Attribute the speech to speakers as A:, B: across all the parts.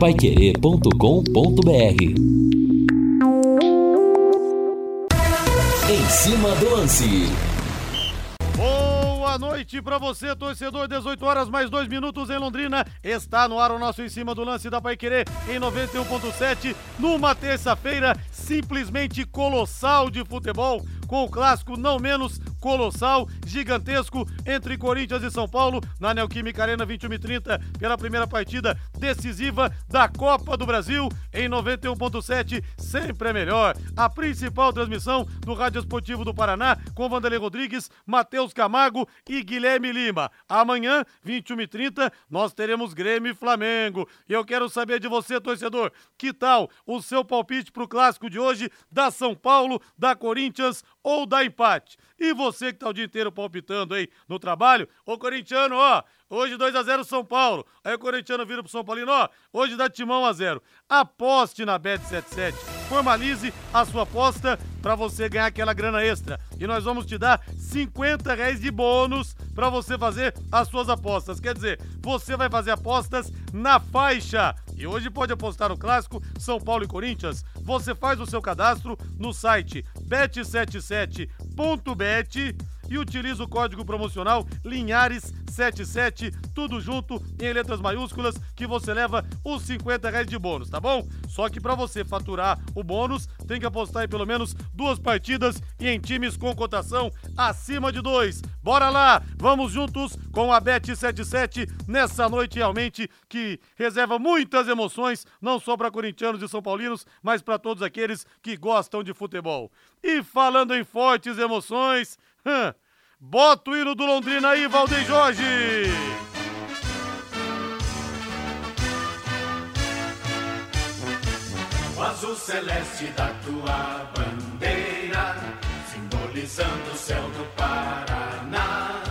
A: paiquerê.com.br Em cima do lance.
B: Boa noite para você, torcedor. 18 horas mais 2 minutos em Londrina. Está no ar o nosso em cima do lance da Pai Querer em 91.7, numa terça-feira simplesmente colossal de futebol com o clássico não menos colossal, gigantesco entre Corinthians e São Paulo na Neoquímica Arena 21 e 30 pela primeira partida decisiva da Copa do Brasil em 91.7, sempre é melhor. A principal transmissão do Rádio Esportivo do Paraná com Vanderlei Rodrigues, Matheus Camargo e Guilherme Lima. Amanhã, 21 e 30, nós teremos Grêmio e Flamengo. E eu quero saber de você, torcedor, que tal o seu palpite para o clássico de hoje da São Paulo, da Corinthians ou dá empate. E você que tá o dia inteiro palpitando aí no trabalho, ô corintiano, ó, hoje 2 a 0 São Paulo. Aí o corintiano vira pro São Paulino, ó, hoje dá timão a zero. Aposte na Bet77. Formalize a sua aposta para você ganhar aquela grana extra. E nós vamos te dar 50 reais de bônus para você fazer as suas apostas. Quer dizer, você vai fazer apostas na faixa e hoje pode apostar no clássico São Paulo e Corinthians. Você faz o seu cadastro no site bet77.bet e utiliza o código promocional Linhares77, tudo junto em letras maiúsculas, que você leva os 50 reais de bônus, tá bom? Só que para você faturar o bônus, tem que apostar em pelo menos duas partidas e em times com cotação acima de dois. Bora lá, vamos juntos com a Bet77 nessa noite realmente que reserva muitas emoções, não só para corintianos e são paulinos, mas para todos aqueles que gostam de futebol. E falando em fortes emoções, bota o hino do Londrina aí, Valdeir Jorge!
C: O azul celeste da tua bandeira, simbolizando o céu do Paraná.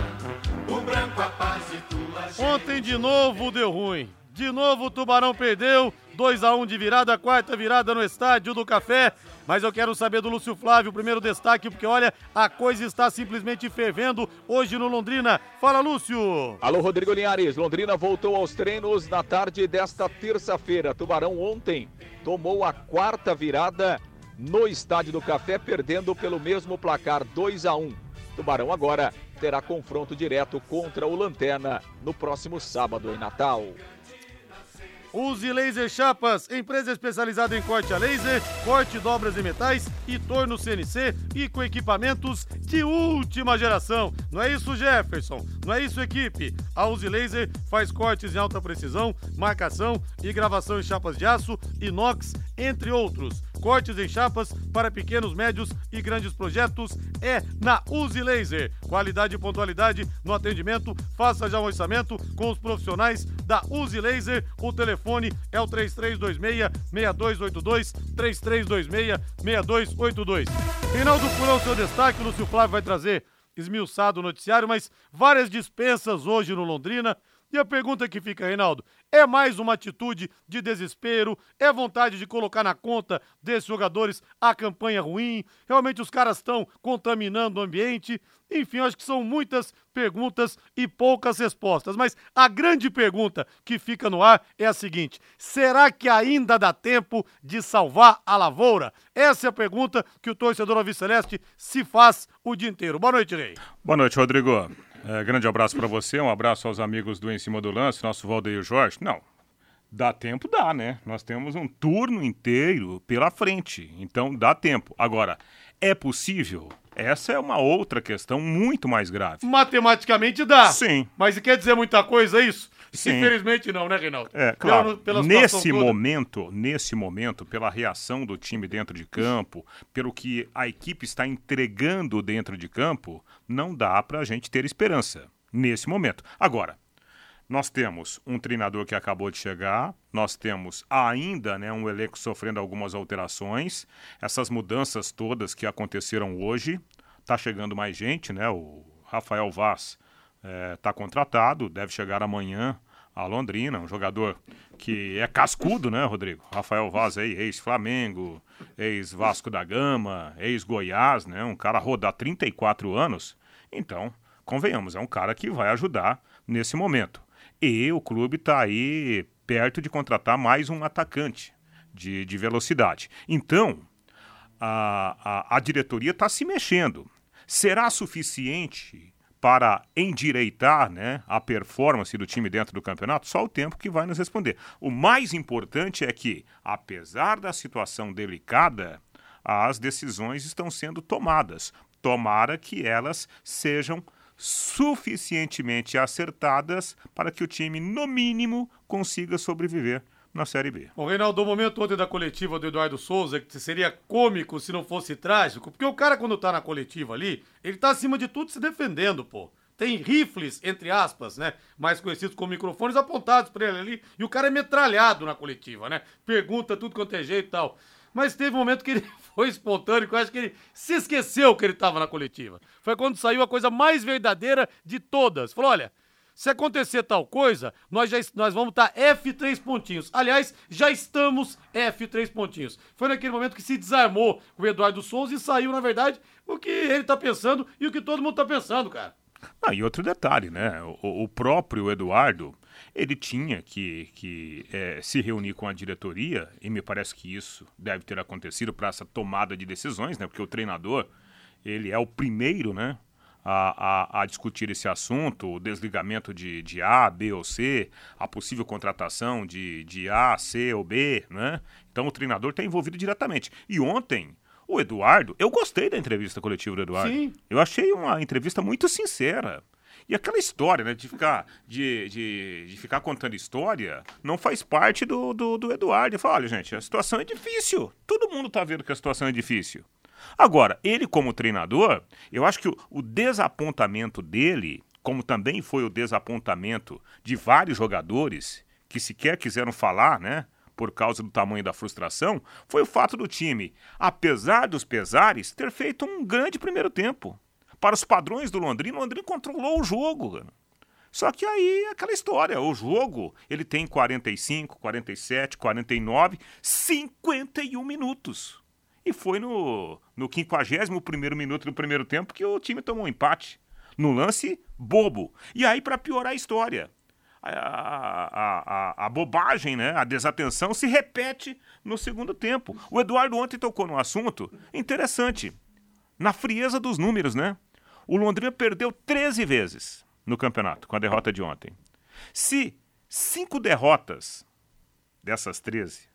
C: O branco a paz e tua
B: Ontem de novo deu ruim. De novo o Tubarão perdeu. 2 a 1 de virada, quarta virada no estádio do Café. Mas eu quero saber do Lúcio Flávio, o primeiro destaque, porque olha, a coisa está simplesmente fervendo hoje no Londrina. Fala, Lúcio!
D: Alô, Rodrigo Linhares. Londrina voltou aos treinos na tarde desta terça-feira. Tubarão ontem tomou a quarta virada no Estádio do Café, perdendo pelo mesmo placar 2 a 1. Tubarão agora terá confronto direto contra o Lanterna no próximo sábado em Natal.
B: Use Laser Chapas, empresa especializada em corte a laser, corte, dobras e metais e torno CNC e com equipamentos de última geração. Não é isso, Jefferson? Não é isso, equipe? A Use Laser faz cortes em alta precisão, marcação e gravação em chapas de aço, inox, entre outros. Cortes em chapas para pequenos, médios e grandes projetos é na Use Laser. Qualidade e pontualidade no atendimento. Faça já um orçamento com os profissionais da Use Laser. O telefone é o 3326-6282, 3326-6282. Reinaldo Furão, seu destaque, o Lúcio Flávio vai trazer esmiuçado o noticiário, mas várias dispensas hoje no Londrina. E a pergunta que fica, Reinaldo, é mais uma atitude de desespero? É vontade de colocar na conta desses jogadores a campanha ruim? Realmente os caras estão contaminando o ambiente? Enfim, acho que são muitas perguntas e poucas respostas. Mas a grande pergunta que fica no ar é a seguinte: será que ainda dá tempo de salvar a lavoura? Essa é a pergunta que o torcedor Alviceleste se faz o dia inteiro. Boa noite, Rei.
E: Boa noite, Rodrigo. É, grande abraço para você, um abraço aos amigos do Em Cima do Lance, nosso Valdeir Jorge. Não, dá tempo, dá, né? Nós temos um turno inteiro pela frente, então dá tempo. Agora, é possível? Essa é uma outra questão muito mais grave.
B: Matematicamente dá.
E: Sim.
B: Mas quer dizer muita coisa isso?
E: Sim.
B: Infelizmente não, né, Reinaldo?
E: É, claro.
B: Pela- pela
E: nesse
B: toda.
E: momento, nesse momento, pela reação do time dentro de campo, pelo que a equipe está entregando dentro de campo, não dá pra gente ter esperança nesse momento. Agora, nós temos um treinador que acabou de chegar, nós temos ainda né, um elenco sofrendo algumas alterações, essas mudanças todas que aconteceram hoje, tá chegando mais gente, né? O Rafael Vaz está contratado, deve chegar amanhã a Londrina, um jogador que é cascudo, né, Rodrigo? Rafael Vaz aí, ex-Flamengo, ex-Vasco da Gama, ex-Goiás, né? Um cara rodar 34 anos. Então, convenhamos, é um cara que vai ajudar nesse momento. E o clube está aí perto de contratar mais um atacante de, de velocidade. Então, a, a, a diretoria está se mexendo. Será suficiente para endireitar né, a performance do time dentro do campeonato? Só o tempo que vai nos responder. O mais importante é que, apesar da situação delicada, as decisões estão sendo tomadas. Tomara que elas sejam suficientemente acertadas para que o time, no mínimo, consiga sobreviver na Série B.
B: O Reinaldo, o momento ontem da coletiva do Eduardo Souza, que seria cômico se não fosse trágico, porque o cara, quando tá na coletiva ali, ele tá acima de tudo se defendendo, pô. Tem rifles, entre aspas, né? Mais conhecidos como microfones apontados para ele ali. E o cara é metralhado na coletiva, né? Pergunta tudo quanto é jeito e tal. Mas teve um momento que ele foi espontâneo, eu acho que ele se esqueceu que ele estava na coletiva. Foi quando saiu a coisa mais verdadeira de todas. Falou: olha, se acontecer tal coisa, nós, já, nós vamos estar tá F3 pontinhos. Aliás, já estamos F3 pontinhos. Foi naquele momento que se desarmou o Eduardo Souza e saiu, na verdade, o que ele está pensando e o que todo mundo está pensando, cara.
E: Ah, e outro detalhe, né? O, o, próprio Eduardo, ele tinha que, que é, se reunir com a diretoria, e me parece que isso deve ter acontecido para essa tomada de decisões, né? Porque o treinador, ele é o primeiro, né? A, a, a, discutir esse assunto, o desligamento de, de A, B ou C, a possível contratação de, de A, C ou B, né? Então o treinador está envolvido diretamente. E ontem, o Eduardo, eu gostei da entrevista coletiva do Eduardo. Sim. Eu achei uma entrevista muito sincera. E aquela história, né, de ficar, de, de, de ficar contando história, não faz parte do, do, do Eduardo. Ele fala, olha, gente, a situação é difícil. Todo mundo está vendo que a situação é difícil. Agora, ele como treinador, eu acho que o, o desapontamento dele, como também foi o desapontamento de vários jogadores que sequer quiseram falar, né? Por causa do tamanho da frustração, foi o fato do time, apesar dos pesares, ter feito um grande primeiro tempo. Para os padrões do Londrina, o Londrina controlou o jogo. Só que aí é aquela história, o jogo, ele tem 45, 47, 49, 51 minutos. E foi no, no 51 minuto do primeiro tempo que o time tomou um empate. No lance bobo. E aí, para piorar a história, a, a, a, a, bobagem, né? a desatenção se repete no segundo tempo. O Eduardo ontem tocou num assunto interessante. Na frieza dos números, né? O Londrina perdeu 13 vezes no campeonato com a derrota de ontem. Se cinco derrotas dessas 13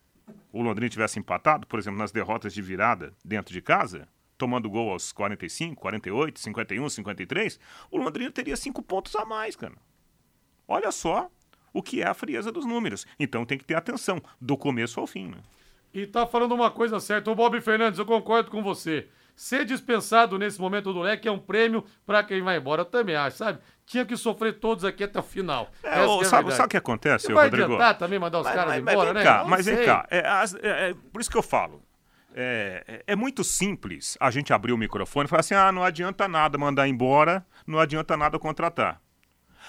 E: o Londrina tivesse empatado, por exemplo, nas derrotas de virada dentro de casa, tomando gol aos 45, 48, 51, 53, o Londrina teria cinco pontos a mais, cara. Olha só o que é a frieza dos números. Então tem que ter atenção, do começo ao fim, né?
B: E tá falando uma coisa certa. O Bob Fernandes, eu concordo com você. Ser dispensado nesse momento do leque é um prêmio para quem vai embora. Eu também acho, sabe? Tinha que sofrer todos aqui até o final.
E: É, ô, é sabe, sabe o que acontece, vai
B: Rodrigo? adiantar também mandar os mas, caras mas, embora,
E: mas
B: né?
E: Cá, mas vem cá, é, é, é, por isso que eu falo. É, é, é, muito simples a gente abrir o microfone e falar assim: ah, não adianta nada mandar embora, não adianta nada contratar.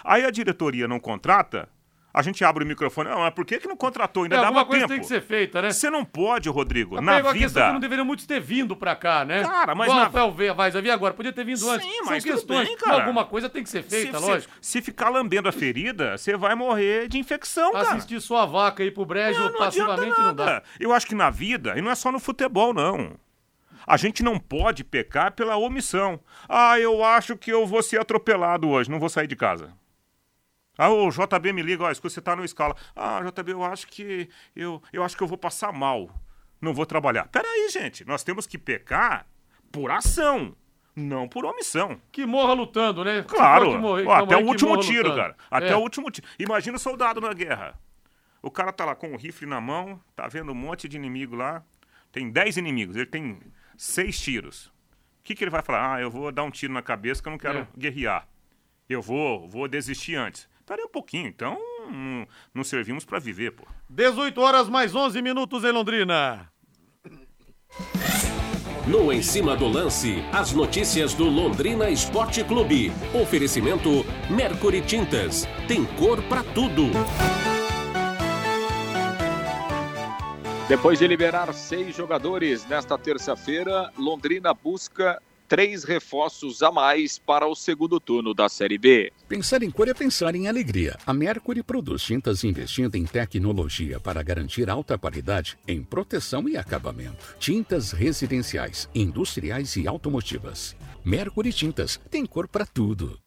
E: Aí a diretoria não contrata, a gente abre o microfone. Não, mas por que, que não contratou? Ainda é, dava
B: coisa
E: tempo.
B: tem que ser feita, né?
E: Você não pode, Rodrigo. Mas na vida.
B: Que não deveriam muitos ter vindo pra cá, né?
E: Cara, mas.
B: Igual na... Rafael Vaz havia agora, podia ter vindo
E: Sim,
B: antes.
E: mas
B: São questões.
E: Bem, cara.
B: Alguma coisa tem que ser feita,
E: se,
B: lógico.
E: Se, se, ficar lambendo a ferida, você vai morrer de infecção, cara.
B: Assistir sua vaca aí pro brejo não, não passivamente não dá.
E: Eu acho que na vida, e não é só no futebol, não. A gente não pode pecar pela omissão. Ah, eu acho que eu vou ser atropelado hoje, não vou sair de casa. Ah, o JB me liga, ó, escuta, você tá no escala. Ah, JB, eu acho que eu, eu acho que eu vou passar mal. Não vou trabalhar. Peraí, gente, nós temos que pecar por ação, não por omissão.
B: Que morra lutando, né?
E: Claro. Morrer, ó, até o último tiro, lutando. cara. Até é. o último tiro. Imagina o soldado na guerra. O cara tá lá com o rifle na mão, tá vendo um monte de inimigo lá. Tem 10 inimigos, ele tem seis tiros. O que, que ele vai falar? Ah, eu vou dar um tiro na cabeça que eu não quero é. guerrear. Eu vou, vou desistir antes. Pera um pouquinho, então não, não servimos para viver, pô.
B: 18 horas mais 11 minutos em Londrina.
A: No Em Cima do Lance, as notícias do Londrina Esporte Clube. Oferecimento Mercury Tintas. Tem cor para tudo.
D: Depois de liberar seis jogadores nesta terça-feira, Londrina busca três reforços a mais para o segundo turno da Série B.
F: Pensar em cor é pensar em alegria. A Mercury produz tintas investindo em tecnologia para garantir alta qualidade em proteção e acabamento. Tintas residenciais, industriais e automotivas. Mercury Tintas tem cor para tudo.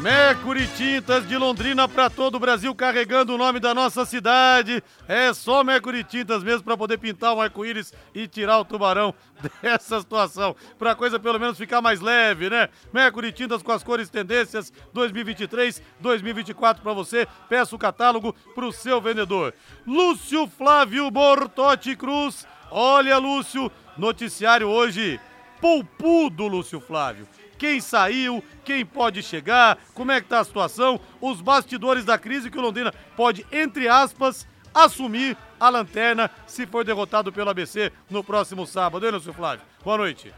B: Mercury Tintas de Londrina para todo o Brasil, carregando o nome da nossa cidade. É só Mercury Tintas mesmo para poder pintar um arco-íris e tirar o tubarão dessa situação. Para a coisa pelo menos ficar mais leve, né? Mercury Tintas com as cores tendências 2023, 2024 para você. Peça o catálogo para o seu vendedor. Lúcio Flávio Bortotti Cruz. Olha, Lúcio, noticiário hoje. Poupudo, Lúcio Flávio quem saiu, quem pode chegar, como é que tá a situação, os bastidores da crise que o Londrina pode, entre aspas, assumir a lanterna se for derrotado pelo ABC no próximo sábado. Hein, Lúcio Flávio? Boa noite.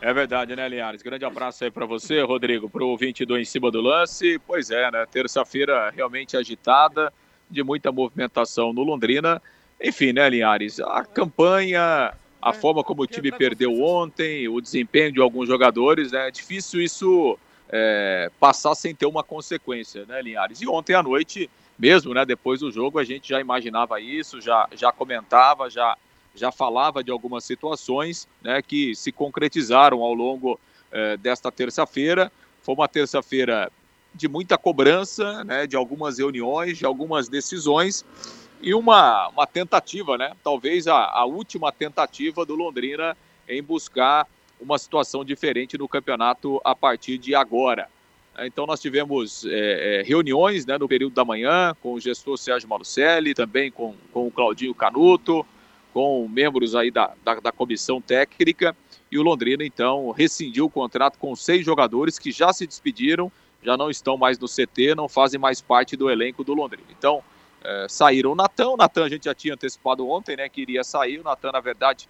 D: É verdade, né, Linhares? Grande abraço aí para você, Rodrigo, pro ouvinte do Em Cima do Lance. Pois é, né? Terça-feira realmente agitada, de muita movimentação no Londrina. Enfim, né, Linhares? A campanha a é, forma como o time perdeu ontem, o desempenho de alguns jogadores, né? É difícil isso é, passar sem ter uma consequência, né, Linhares? E ontem à noite, mesmo, né, depois do jogo, a gente já imaginava isso, já, já comentava, já, já falava de algumas situações, né, que se concretizaram ao longo é, desta terça-feira. Foi uma terça-feira de muita cobrança, né, de algumas reuniões, de algumas decisões e uma, uma tentativa, né? Talvez a, a última tentativa do Londrina em buscar uma situação diferente no campeonato a partir de agora. Então nós tivemos é, é, reuniões né, no período da manhã com o gestor Sérgio Malucelli, também com, com o Claudinho Canuto, com membros aí da, da, da, comissão técnica, e o Londrina então rescindiu o contrato com seis jogadores que já se despediram, já não estão mais no CT, não fazem mais parte do elenco do Londrina. Então é, saíram o Natan. O Natan a gente já tinha antecipado ontem, né? Que iria sair. O Natan, na verdade,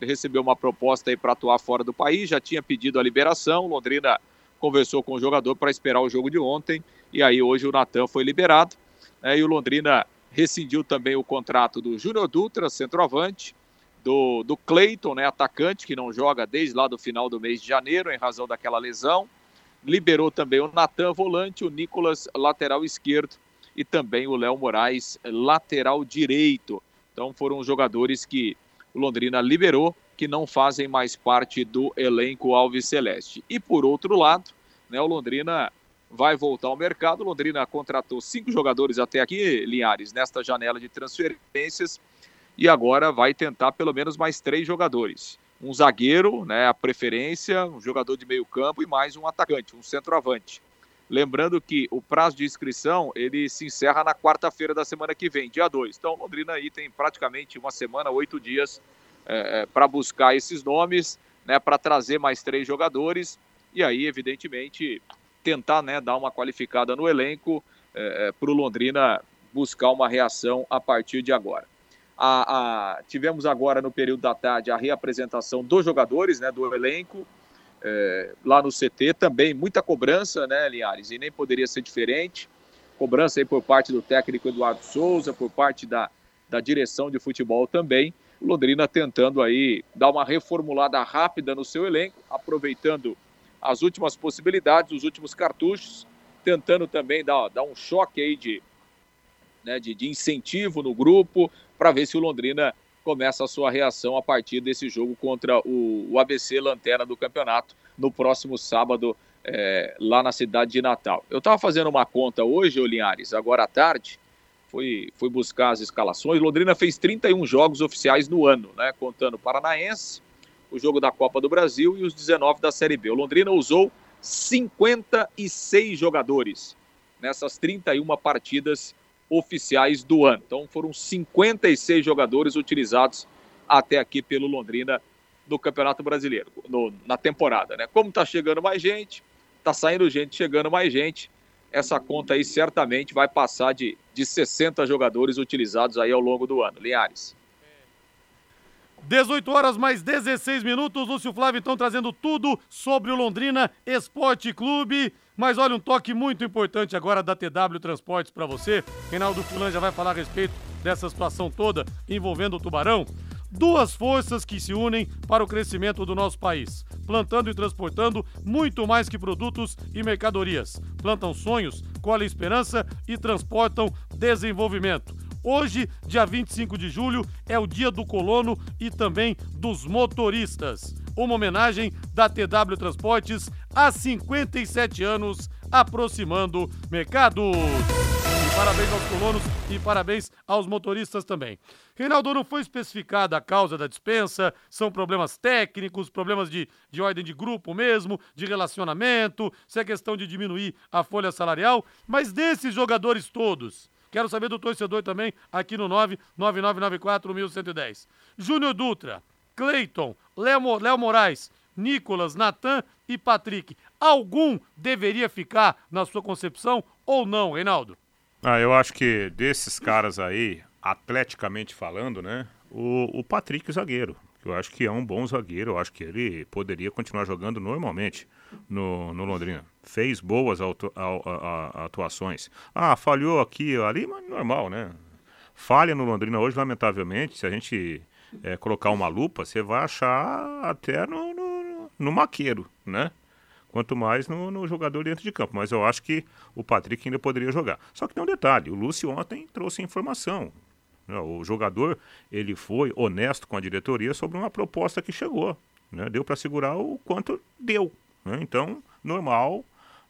D: recebeu uma proposta aí para atuar fora do país, já tinha pedido a liberação. Londrina conversou com o jogador para esperar o jogo de ontem. E aí hoje o Natan foi liberado. Né, e o Londrina rescindiu também o contrato do Júnior Dutra, centroavante, do, do Cleiton, né, atacante, que não joga desde lá do final do mês de janeiro, em razão daquela lesão. Liberou também o Natan, volante, o Nicolas, lateral esquerdo, e também o Léo Moraes, lateral direito. Então foram os jogadores que o Londrina liberou, que não fazem mais parte do elenco Alves Celeste. E por outro lado, né, o Londrina vai voltar ao mercado. O Londrina contratou cinco jogadores até aqui, Linhares, nesta janela de transferências, e agora vai tentar pelo menos mais três jogadores. Um zagueiro, né, a preferência, um jogador de meio campo e mais um atacante, um centroavante. Lembrando que o prazo de inscrição ele se encerra na quarta-feira da semana que vem, dia 2. Então, Londrina aí tem praticamente uma semana, oito dias é, é para buscar esses nomes, né, para trazer mais três jogadores e aí, evidentemente, tentar né, dar uma qualificada no elenco é, é para o Londrina buscar uma reação a partir de agora. A, a, tivemos agora no período da tarde a reapresentação dos jogadores, né, do elenco é, lá no CT também muita cobrança, né, Linhares? E nem poderia ser diferente. Cobrança aí por parte do técnico Eduardo Souza, por parte da, da direção de futebol também. Londrina tentando aí dar uma reformulada rápida no seu elenco, aproveitando as últimas possibilidades, os últimos cartuchos, tentando também dar, dar um choque aí de, né, de, de incentivo no grupo, para ver se o Londrina começa a sua reação a partir desse jogo contra o, o ABC Lanterna do campeonato no próximo sábado é, lá na cidade de Natal. Eu estava fazendo uma conta hoje, Linhares, agora à tarde, fui, fui buscar as escalações. Londrina fez 31 jogos oficiais no ano, né, contando o Paranaense, o jogo da Copa do Brasil e os 19 da Série B. O Londrina usou 56 jogadores nessas 31 partidas oficiais do ano. Então foram 56 jogadores utilizados até aqui pelo Londrina no Campeonato Brasileiro, no, na temporada. Né? Como está chegando mais gente, está saindo gente, chegando mais gente, essa conta aí certamente vai passar de, de 60 jogadores utilizados aí ao longo do ano. Linhares.
B: 18 horas mais 16 minutos. Lúcio Flávio então trazendo tudo sobre o Londrina Esporte Clube. Mas olha, um toque muito importante agora da TW Transportes para você. Reinaldo Fulan já vai falar a respeito dessa situação toda envolvendo o Tubarão. duas forças que se unem para o crescimento do nosso país, plantando e transportando muito mais que produtos e mercadorias. Plantam sonhos, colhem esperança e transportam desenvolvimento. Hoje, dia 25 de julho, é o dia do colono e também dos motoristas. Uma homenagem da TW Transportes há 57 anos, aproximando mercados. E parabéns aos colonos e parabéns aos motoristas também. Reinaldo, não foi especificada a causa da dispensa, são problemas técnicos, problemas de, de ordem de grupo mesmo, de relacionamento, se é questão de diminuir a folha salarial, mas desses jogadores todos, Quero saber do torcedor também aqui no 99994-1110. Júnior Dutra, Cleiton, Léo, Léo Moraes, Nicolas, Natan e Patrick. Algum deveria ficar na sua concepção ou não, Reinaldo?
E: Ah, eu acho que desses caras aí, atleticamente falando, né? O, o Patrick, zagueiro. Eu acho que é um bom zagueiro. Eu acho que ele poderia continuar jogando normalmente no, no Londrina. Fez boas atuações. Ah, falhou aqui ali, mas normal, né? Falha no Londrina hoje, lamentavelmente. Se a gente é, colocar uma lupa, você vai achar até no, no, no maqueiro, né? Quanto mais no, no, jogador dentro de campo. Mas eu acho que o Patrick ainda poderia jogar. Só que tem um detalhe: o Lúcio ontem trouxe informação. Né? O jogador ele foi honesto com a diretoria sobre uma proposta que chegou. Né? Deu para segurar o quanto deu. Né? Então, normal.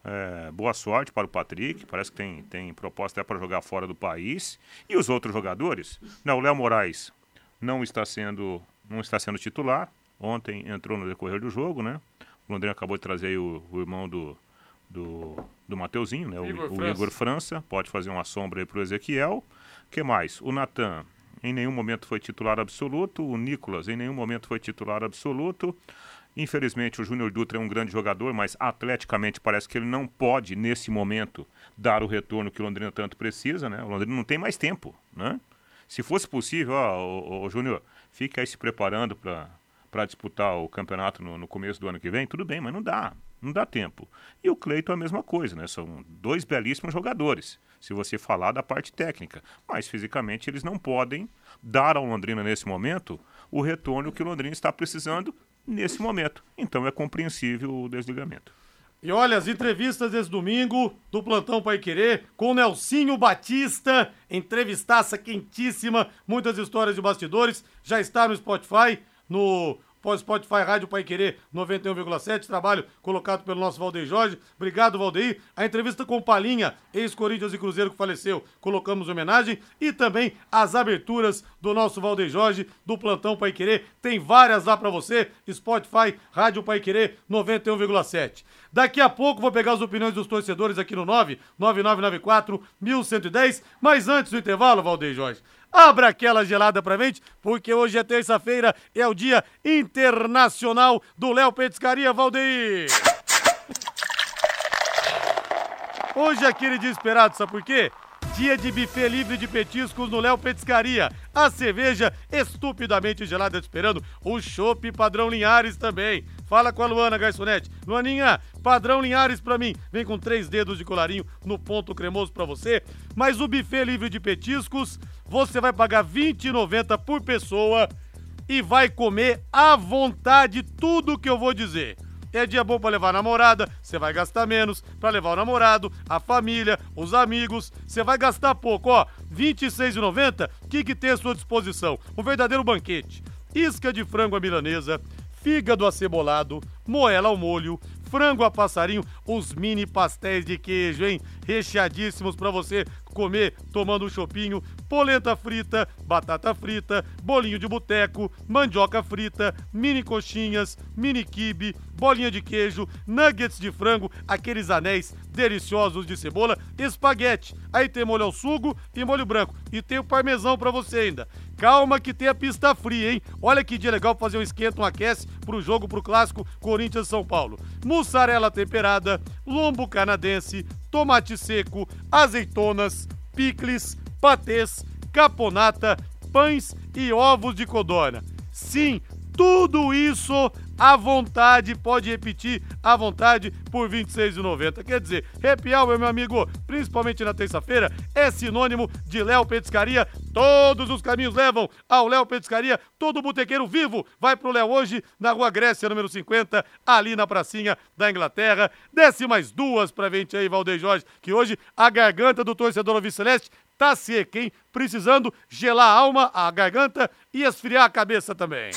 E: É, boa sorte para o Patrick. Parece que tem, tem proposta até para jogar fora do país. E os outros jogadores? Não, o Léo Moraes não está sendo não está sendo titular. Ontem entrou no decorrer do jogo, né? O Londrina acabou de trazer o, o irmão do, do, do Mateuzinho, né? O Igor, o, Igor França. Pode fazer uma sombra aí para o Ezequiel que mais? O Natan em nenhum momento foi titular absoluto, o Nicolas em nenhum momento foi titular absoluto. Infelizmente, o Júnior Dutra é um grande jogador, mas atleticamente parece que ele não pode, nesse momento, dar o retorno que o Londrina tanto precisa, né? O Londrina não tem mais tempo, né? Se fosse possível, ó, o, o Júnior, fica aí se preparando para disputar o campeonato no, no, começo do ano que vem, tudo bem, mas não dá, não dá tempo. E o Cleiton é a mesma coisa, né? São dois belíssimos jogadores se você falar da parte técnica. Mas fisicamente eles não podem dar ao Londrina nesse momento o retorno que o Londrina está precisando nesse momento. Então é compreensível o desligamento.
B: E olha, as entrevistas desse domingo do Plantão Pai Querer com Nelsinho Batista, entrevistaça quentíssima, muitas histórias de bastidores, já está no Spotify, no Spotify Rádio Pai Querer 91,7, trabalho colocado pelo nosso Valdeir Jorge. Obrigado, Valdeir. A entrevista com Palinha, ex-Corinthians e Cruzeiro que faleceu, colocamos homenagem. E também as aberturas do nosso Valdeir Jorge, do Plantão Pai Querer. Tem várias lá para você. Spotify Rádio Pai Querer 91,7. Daqui a pouco vou pegar as opiniões dos torcedores aqui no 99994 1110. Mas antes do intervalo, Valdeir Jorge, Abra aquela gelada pra gente, porque hoje é terça-feira, é o dia internacional do Léo Petiscaria, Valdeir. Hoje é aquele dia esperado, sabe por quê? Dia de buffet livre de petiscos no Léo Petiscaria. A cerveja estupidamente gelada esperando. O chopp padrão Linhares também. Fala com a Luana Garçonete. Luaninha, padrão Linhares pra mim. Vem com três dedos de colarinho no ponto cremoso pra você. Mas o buffet livre de petiscos, você vai pagar R$ 20,90 por pessoa e vai comer à vontade tudo que eu vou dizer. É dia bom para levar a namorada, você vai gastar menos. Para levar o namorado, a família, os amigos, você vai gastar pouco, ó. R$ 26,90, o que, que tem à sua disposição? Um verdadeiro banquete. Isca de frango à milanesa, fígado acebolado, moela ao molho, frango a passarinho, os mini pastéis de queijo, hein? Recheadíssimos para você comer tomando um chopinho, polenta frita, batata frita, bolinho de boteco, mandioca frita, mini coxinhas, mini quibe, bolinha de queijo, nuggets de frango, aqueles anéis deliciosos de cebola, espaguete. Aí tem molho ao sugo e molho branco. E tem o parmesão para você ainda. Calma que tem a pista fria, hein? Olha que dia legal fazer um esquenta, um aquece pro jogo, pro clássico Corinthians-São Paulo. Mussarela temperada, lombo canadense, tomate seco, azeitonas, picles, patês, caponata, pães e ovos de codorna. Sim, Tudo isso à vontade, pode repetir à vontade por R$ 26,90. Quer dizer, happy hour, meu amigo, principalmente na terça-feira, é sinônimo de Léo Petiscaria. Todos os caminhos levam ao Léo Petiscaria. Todo botequeiro vivo vai pro Léo hoje, na Rua Grécia, número 50, ali na pracinha da Inglaterra. Desce mais duas pra gente aí, Valdeir Jorge, que hoje a garganta do torcedor Alves Celeste tá seca, hein? Precisando gelar a alma, a garganta e esfriar a cabeça também.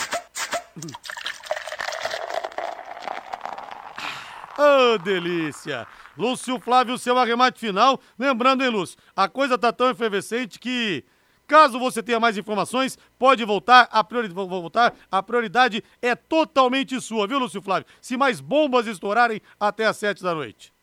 B: Oh, delícia! Lúcio Flávio, seu arremate final. Lembrando, hein, Lúcio, a coisa tá tão efervescente que, caso você tenha mais informações, pode voltar. A, priori... voltar. a prioridade é totalmente sua, viu, Lúcio Flávio? Se mais bombas estourarem até às sete da noite.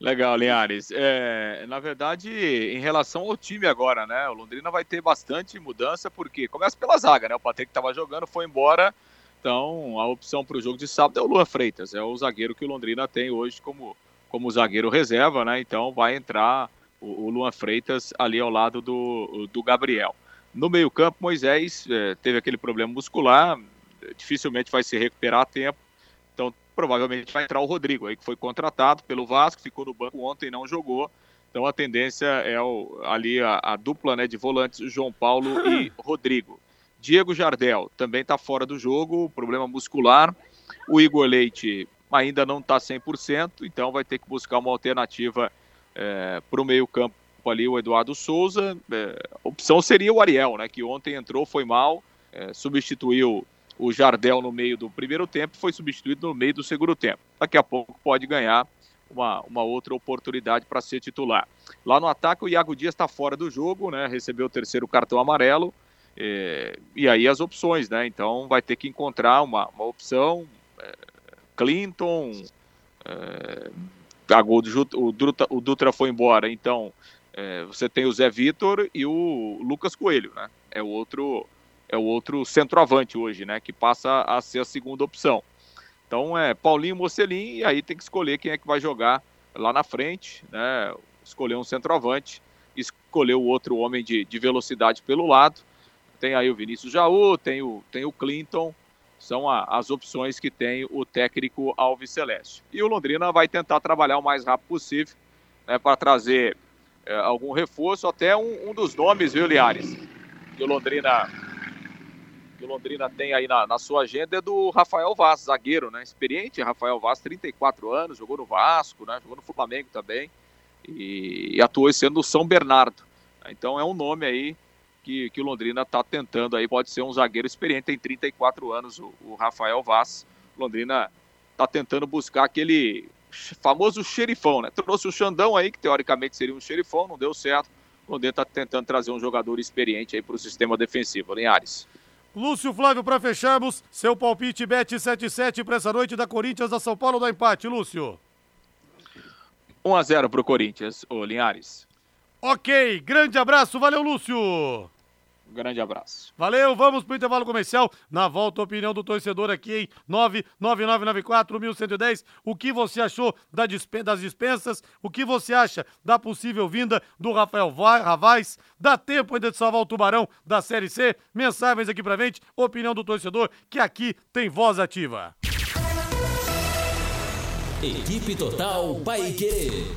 D: Legal, Linhares. É, na verdade, em relação ao time agora, né? O Londrina vai ter bastante mudança, porque começa pela zaga, né? O Patrick estava jogando, foi embora. Então, a opção para o jogo de sábado é o Luan Freitas, é o zagueiro que o Londrina tem hoje como, como zagueiro reserva, né? Então, vai entrar o, o Luan Freitas ali ao lado do, do Gabriel. No meio-campo, Moisés é, teve aquele problema muscular, dificilmente vai se recuperar a tempo. Então, provavelmente vai entrar o Rodrigo, aí que foi contratado pelo Vasco, ficou no banco ontem e não jogou. Então, a tendência é o, ali a, a dupla né, de volantes, João Paulo e Rodrigo. Diego Jardel também está fora do jogo, problema muscular. O Igor Leite ainda não está 100%, então vai ter que buscar uma alternativa é, para o meio-campo ali, o Eduardo Souza. É, opção seria o Ariel, né, que ontem entrou, foi mal, é, substituiu o Jardel no meio do primeiro tempo foi substituído no meio do segundo tempo. Daqui a pouco pode ganhar uma, uma outra oportunidade para ser titular. Lá no ataque, o Iago Dias está fora do jogo, né? Recebeu o terceiro cartão amarelo. É, e aí as opções, né? Então vai ter que encontrar uma, uma opção. É, Clinton, é, o, Dutra, o Dutra foi embora, então é, você tem o Zé Vitor e o Lucas Coelho, né? É o outro é o outro centroavante hoje, né? Que passa a ser a segunda opção. Então é Paulinho Mocelin e aí tem que escolher quem é que vai jogar lá na frente, né? Escolher um centroavante, escolher o outro homem de, de velocidade pelo lado. Tem aí o Vinícius Jaú, tem o, tem o Clinton, são a, as opções que tem o técnico Alves Celeste. E o Londrina vai tentar trabalhar o mais rápido possível né, para trazer é, algum reforço, até um, um, dos nomes, viu, Liares? Que o Londrina, que o Londrina tem aí na, na, sua agenda é do Rafael Vaz, zagueiro, né? Experiente, Rafael Vaz, 34 anos, jogou no Vasco, né? Jogou no Flamengo também e, e atuou ano no São Bernardo. Então é um nome aí que, que o Londrina está tentando aí, pode ser um zagueiro experiente, tem 34 anos, o, o Rafael Vaz. Londrina está tentando buscar aquele famoso xerifão, né? Trouxe o Xandão aí, que teoricamente seria um xerifão, não deu certo. O Londrina está tentando trazer um jogador experiente aí para o sistema defensivo. Linhares.
B: Lúcio Flávio, para fecharmos, seu palpite bet 77 para essa noite da Corinthians a São Paulo do empate, Lúcio.
D: 1 a 0 para o Corinthians, ô Linhares.
B: Ok, grande abraço, valeu Lúcio.
D: Um grande abraço.
B: Valeu, vamos pro intervalo comercial. Na volta, opinião do torcedor aqui em 99994-1110. O que você achou das dispensas? O que você acha da possível vinda do Rafael Ravaz? Dá tempo ainda de salvar o Tubarão da Série C? Mensagens aqui pra gente, opinião do torcedor, que aqui tem voz ativa.
G: Equipe Total Paique.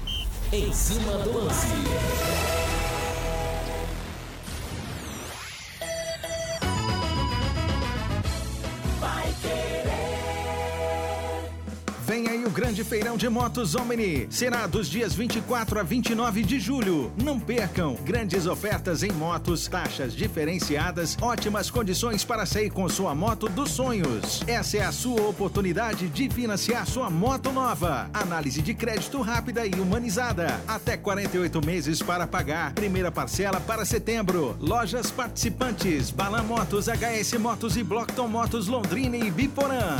G: Em cima do lance.
H: Grande feirão de motos Omni. Será dos dias 24 a 29 de julho. Não percam grandes ofertas em motos, taxas diferenciadas, ótimas condições para sair com sua moto dos sonhos. Essa é a sua oportunidade de financiar sua moto nova. Análise de crédito rápida e humanizada. Até 48 meses para pagar. Primeira parcela para setembro. Lojas participantes: Balan Motos, HS Motos e Blockton Motos Londrina e Biporã.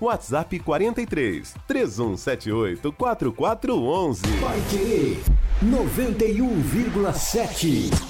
I: WhatsApp 43 3178 4411.
J: Vai querer 91,7.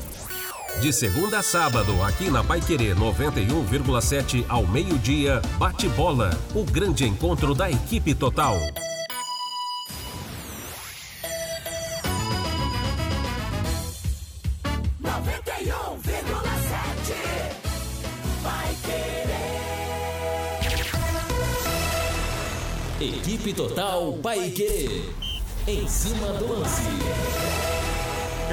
G: De segunda a sábado, aqui na Pai Querer 91,7 ao meio-dia, bate bola. O grande encontro da equipe total.
K: Equipe Total Paique. Em cima do lance.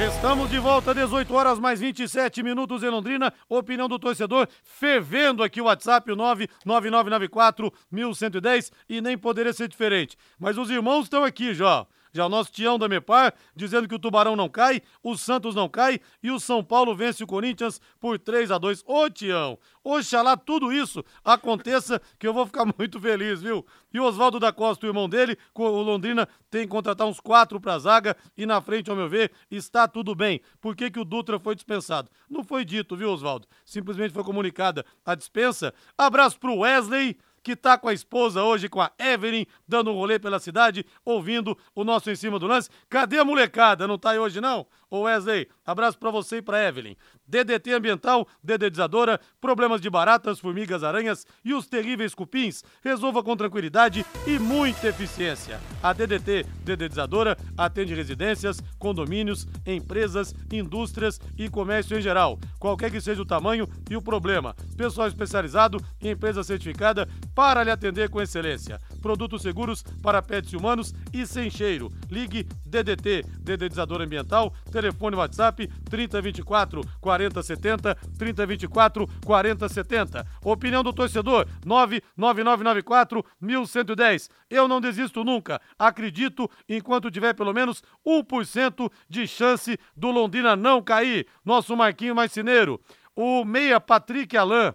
B: Estamos de volta, 18 horas mais 27 minutos em Londrina. Opinião do torcedor fervendo aqui o WhatsApp, o 99994 1110 e nem poderia ser diferente. Mas os irmãos estão aqui já. Já o nosso Tião da Mepar dizendo que o Tubarão não cai, o Santos não cai e o São Paulo vence o Corinthians por 3 a 2 Ô Tião, oxalá tudo isso aconteça que eu vou ficar muito feliz, viu? E o Oswaldo da Costa, o irmão dele, o Londrina tem que contratar uns quatro pra zaga e na frente, ao meu ver, está tudo bem. Por que, que o Dutra foi dispensado? Não foi dito, viu, Oswaldo? Simplesmente foi comunicada a dispensa. Abraço pro Wesley que tá com a esposa hoje, com a Evelyn, dando um rolê pela cidade, ouvindo o nosso Em Cima do Lance. Cadê a molecada? Não tá aí hoje, não? Ô Wesley, abraço para você e pra Evelyn. DDT Ambiental, dedetizadora, problemas de baratas, formigas, aranhas e os terríveis cupins. Resolva com tranquilidade e muita eficiência. A DDT Dedetizadora atende residências, condomínios, empresas, indústrias e comércio em geral. Qualquer que seja o tamanho e o problema. Pessoal especializado e empresa certificada para lhe atender com excelência. Produtos seguros para pets humanos e sem cheiro. Ligue DDT, Dedetizadora Ambiental, telefone WhatsApp 3024 4070, 3024 4070. Opinião do torcedor 99994 1110. Eu não desisto nunca. Acredito enquanto tiver pelo menos 1% de chance do Londrina não cair. Nosso Marquinho Marcineiro. O meia Patrick Alain,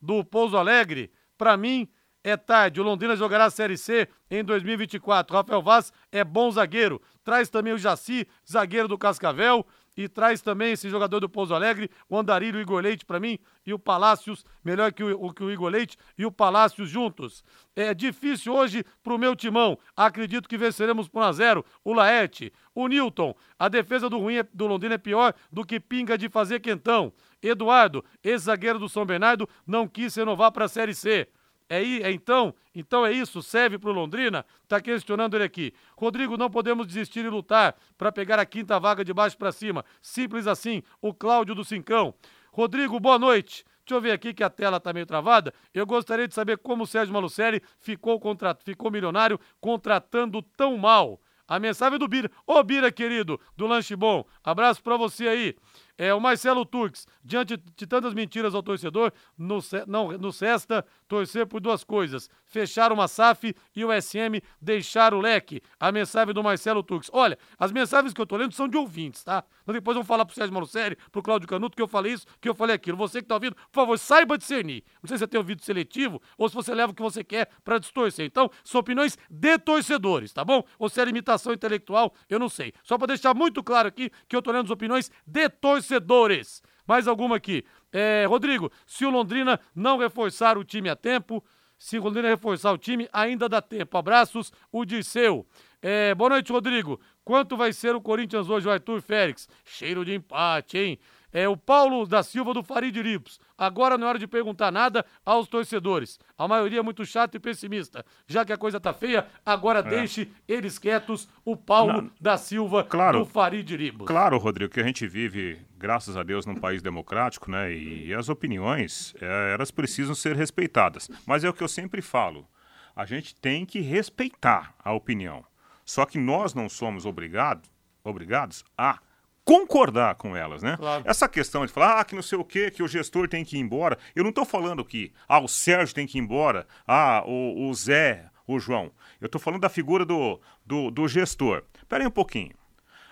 B: do Pouso Alegre, para mim, é tarde. O Londrina jogará a Série C em 2024. Rafael Vaz é bom zagueiro. Traz também o Jaci, zagueiro do Cascavel. E traz também esse jogador do Pouso Alegre, o Andarilho, o Igor Leite para mim, e o Palácios, melhor que o, que o Igor Leite e o Palácios juntos. É difícil hoje pro meu timão. Acredito que venceremos por 1 a 0 O Laerte, o Newton. A defesa do ruim é, do Londrina é pior do que pinga de fazer quentão. Eduardo, ex-zagueiro do São Bernardo, não quis renovar para a Série C. É, é então, então é isso, serve para o Londrina? Está questionando ele aqui. Rodrigo, não podemos desistir e lutar para pegar a quinta vaga de baixo para cima. Simples assim, o Cláudio do Cincão. Rodrigo, boa noite. Deixa eu ver aqui que a tela está meio travada. Eu gostaria de saber como o Sérgio Malucelli ficou, contra... ficou milionário contratando tão mal. A mensagem do Bira. Ô, Bira, querido, do Lanche Bom. Abraço para você aí. É, o Marcelo Turques, diante de tantas mentiras ao torcedor, no, não, no Sesta, torcer por duas coisas: fechar uma SAF e o SM deixar o leque. A mensagem do Marcelo Turques. Olha, as mensagens que eu tô lendo são de ouvintes, tá? Então depois vamos falar pro Sérgio Malucelli, pro Cláudio Canuto, que eu falei isso, que eu falei aquilo. Você que tá ouvindo, por favor, saiba discernir. Não sei se você tem ouvido seletivo ou se você leva o que você quer para distorcer. Então, são opiniões de torcedores, tá bom? Ou se é limitação intelectual, eu não sei. Só para deixar muito claro aqui que eu tô lendo as opiniões de torcedores torcedores. Mais alguma aqui. É, Rodrigo, se o Londrina não reforçar o time a tempo, se o Londrina reforçar o time, ainda dá tempo. Abraços, o Dirceu. É, boa noite, Rodrigo. Quanto vai ser o Corinthians hoje, o Arthur Félix? Cheiro de empate, hein? É o Paulo da Silva do Farid Ripos. Agora não é hora de perguntar nada aos torcedores. A maioria é muito chato e pessimista. Já que a coisa tá feia, agora é. deixe eles quietos. O Paulo não, da Silva
E: claro,
B: do Farid Ribos.
E: Claro, Rodrigo, que a gente vive, graças a Deus, num país democrático, né? E as opiniões, é, elas precisam ser respeitadas. Mas é o que eu sempre falo. A gente tem que respeitar a opinião. Só que nós não somos obrigado, obrigados a concordar com elas, né? Claro. Essa questão de falar ah, que não sei o que, que o gestor tem que ir embora. Eu não estou falando que ah, o Sérgio tem que ir embora, ah, o, o Zé, o João. Eu estou falando da figura do, do, do gestor. Espera aí um pouquinho.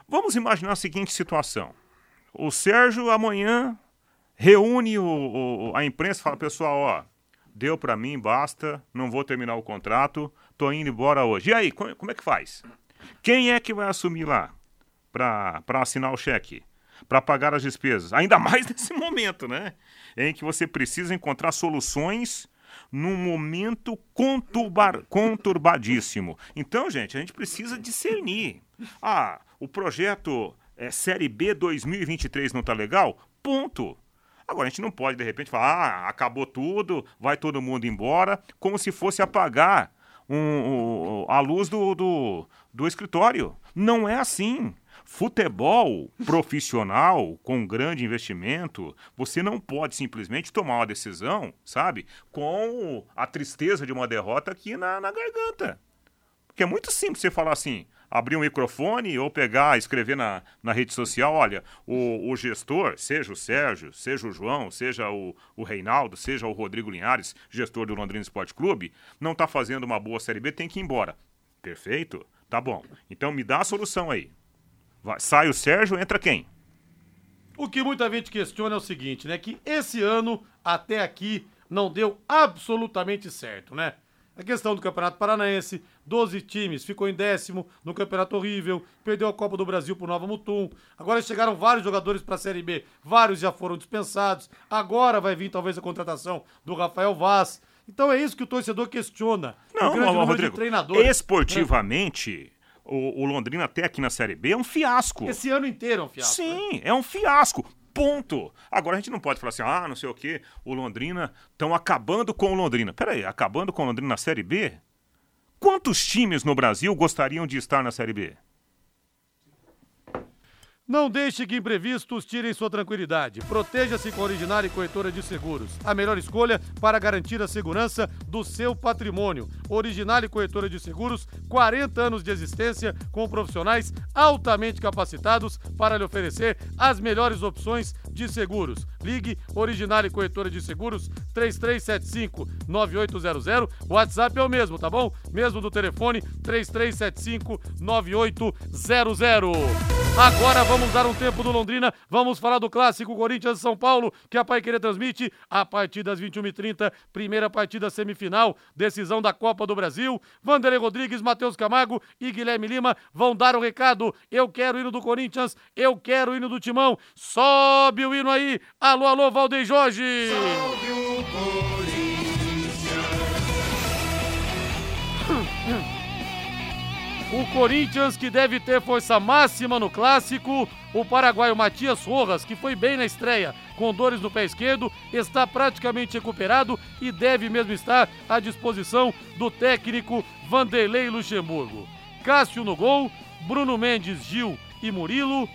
E: Vamos imaginar a seguinte situação. O Sérgio amanhã reúne o, o, a imprensa e fala, pessoal, ó, deu para mim, basta, não vou terminar o contrato, tô indo embora hoje. E aí, como, como é que faz? Quem é que vai assumir lá? Para assinar o cheque, para pagar as despesas. Ainda mais nesse momento, né? Em que você precisa encontrar soluções num momento conturbar, conturbadíssimo. Então, gente, a gente precisa discernir. Ah, o projeto é, Série B 2023 não está legal? Ponto. Agora, a gente não pode, de repente, falar, ah, acabou tudo, vai todo mundo embora, como se fosse apagar um, um, a luz do, do, do escritório. Não é assim. Futebol profissional, com grande investimento, você não pode simplesmente tomar uma decisão, sabe, com a tristeza de uma derrota aqui na, na garganta. Porque é muito simples você falar assim, abrir um microfone ou pegar, escrever na, na rede social, olha, o, o gestor, seja o Sérgio, seja o João, seja o, o Reinaldo, seja o Rodrigo Linhares, gestor do Londrina Esporte Clube, não está fazendo uma boa Série B, tem que ir embora. Perfeito? Tá bom. Então me dá a solução aí. Vai, sai o Sérgio, entra quem?
B: O que muita gente questiona é o seguinte, né? Que esse ano, até aqui, não deu absolutamente certo, né? A questão do Campeonato Paranaense, 12 times, ficou em décimo no Campeonato Horrível, perdeu a Copa do Brasil pro Nova Mutum. Agora chegaram vários jogadores para a Série B, vários já foram dispensados. Agora vai vir talvez a contratação do Rafael Vaz. Então é isso que o torcedor questiona.
E: Não, não Rodrigo, esportivamente, né? O, o, Londrina até aqui na Série B é um fiasco.
B: Esse ano inteiro é um fiasco.
E: Sim, né? é um fiasco. Ponto. Agora a gente não pode falar assim, ah, não sei o quê, o Londrina estão acabando com o Londrina. Peraí, acabando com o Londrina na Série B? Quantos times no Brasil gostariam de estar na Série B?
B: Não deixe que imprevistos tirem sua tranquilidade. Proteja-se com a Original e Corretora de Seguros. A melhor escolha para garantir a segurança do seu patrimônio. Original e Corretora de Seguros, 40 anos de existência com profissionais altamente capacitados para lhe oferecer as melhores opções de seguros. Ligue Original e Corretora de Seguros 3375 9800. O WhatsApp é o mesmo, tá bom? Mesmo do telefone 3375 9800. Agora vamos dar um tempo do Londrina. Vamos falar do clássico Corinthians São Paulo, que a Pai transmite a partir das 21h30. Primeira partida semifinal, decisão da Copa do Brasil. Vanderlei Rodrigues, Matheus Camargo e Guilherme Lima vão dar o recado. Eu quero o hino do Corinthians, eu quero o hino do Timão. Sobe o hino aí. Alô, alô, Valdeir Jorge. Sobe o Corinthians. O Corinthians que deve ter força máxima no clássico. O paraguaio Matias Rojas, que foi bem na estreia, com dores no pé esquerdo, está praticamente recuperado e deve mesmo estar à disposição do técnico Vanderlei Luxemburgo. Cássio no gol, Bruno Mendes, Gil e Murilo,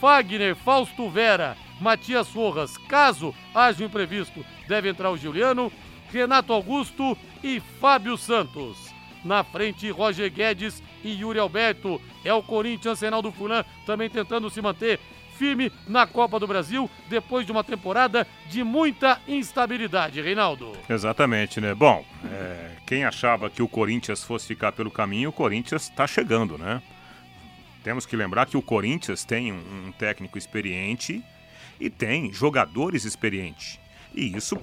B: Fagner, Fausto Vera, Matias Rojas, caso haja um imprevisto, deve entrar o Juliano, Renato Augusto e Fábio Santos. Na frente, Roger Guedes e Yuri Alberto. É o Corinthians, Reinaldo Fulan, também tentando se manter firme na Copa do Brasil depois de uma temporada de muita instabilidade, Reinaldo.
E: Exatamente, né? Bom, é, quem achava que o Corinthians fosse ficar pelo caminho, o Corinthians está chegando, né? Temos que lembrar que o Corinthians tem um, um técnico experiente e tem jogadores experientes. E isso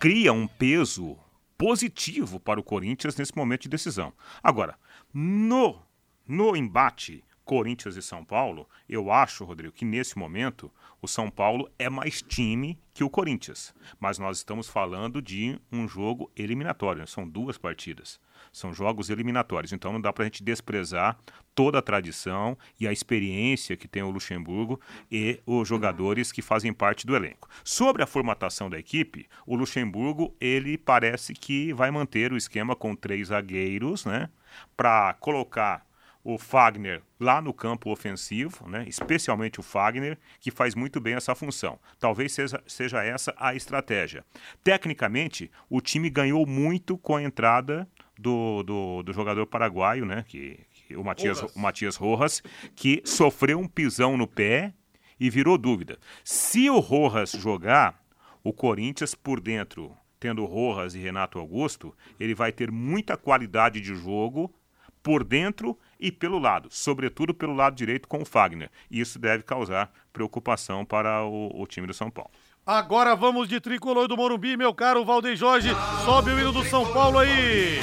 E: cria um peso positivo para o Corinthians nesse momento de decisão. Agora, no, no embate Corinthians e São Paulo, eu acho, Rodrigo, que nesse momento o São Paulo é mais time que o Corinthians. Mas nós estamos falando de um jogo eliminatório, são duas partidas. São jogos eliminatórios, então não dá para a gente desprezar toda a tradição e a experiência que tem o Luxemburgo e os jogadores que fazem parte do elenco. Sobre a formatação da equipe, o Luxemburgo ele parece que vai manter o esquema com três zagueiros, né, para colocar o Fagner lá no campo ofensivo, né? especialmente o Fagner, que faz muito bem essa função. Talvez seja, seja essa a estratégia. Tecnicamente, o time ganhou muito com a entrada do, do, do jogador paraguaio, né? que, que o, Matias, Rojas. o Matias Rojas, que sofreu um pisão no pé e virou dúvida. Se o Rojas jogar, o Corinthians por dentro, tendo Rojas e Renato Augusto, ele vai ter muita qualidade de jogo por dentro e pelo lado, sobretudo pelo lado direito com o Fagner. Isso deve causar preocupação para o, o time do São Paulo.
B: Agora vamos de tricolor do Morumbi, meu caro Valdeir Jorge. Sobe o hino do São Paulo aí.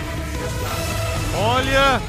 B: Olha,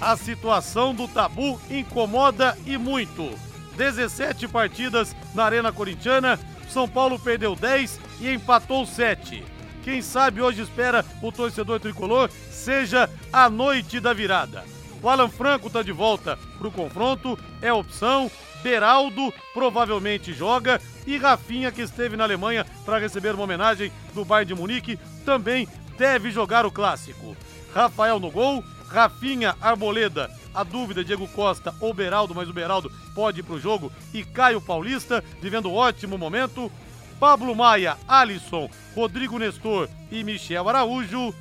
B: a situação do tabu incomoda e muito. 17 partidas na Arena Corintiana, São Paulo perdeu 10 e empatou 7. Quem sabe hoje espera o torcedor tricolor seja a noite da virada. O Alan Franco está de volta para o confronto, é opção. Beraldo provavelmente joga e Rafinha, que esteve na Alemanha para receber uma homenagem do Bayern de Munique, também deve jogar o clássico. Rafael no gol, Rafinha, Arboleda, a dúvida Diego Costa ou Beraldo, mas o Beraldo pode ir para o jogo, e Caio Paulista, vivendo um ótimo momento. Pablo Maia, Alisson, Rodrigo Nestor e Michel Araújo,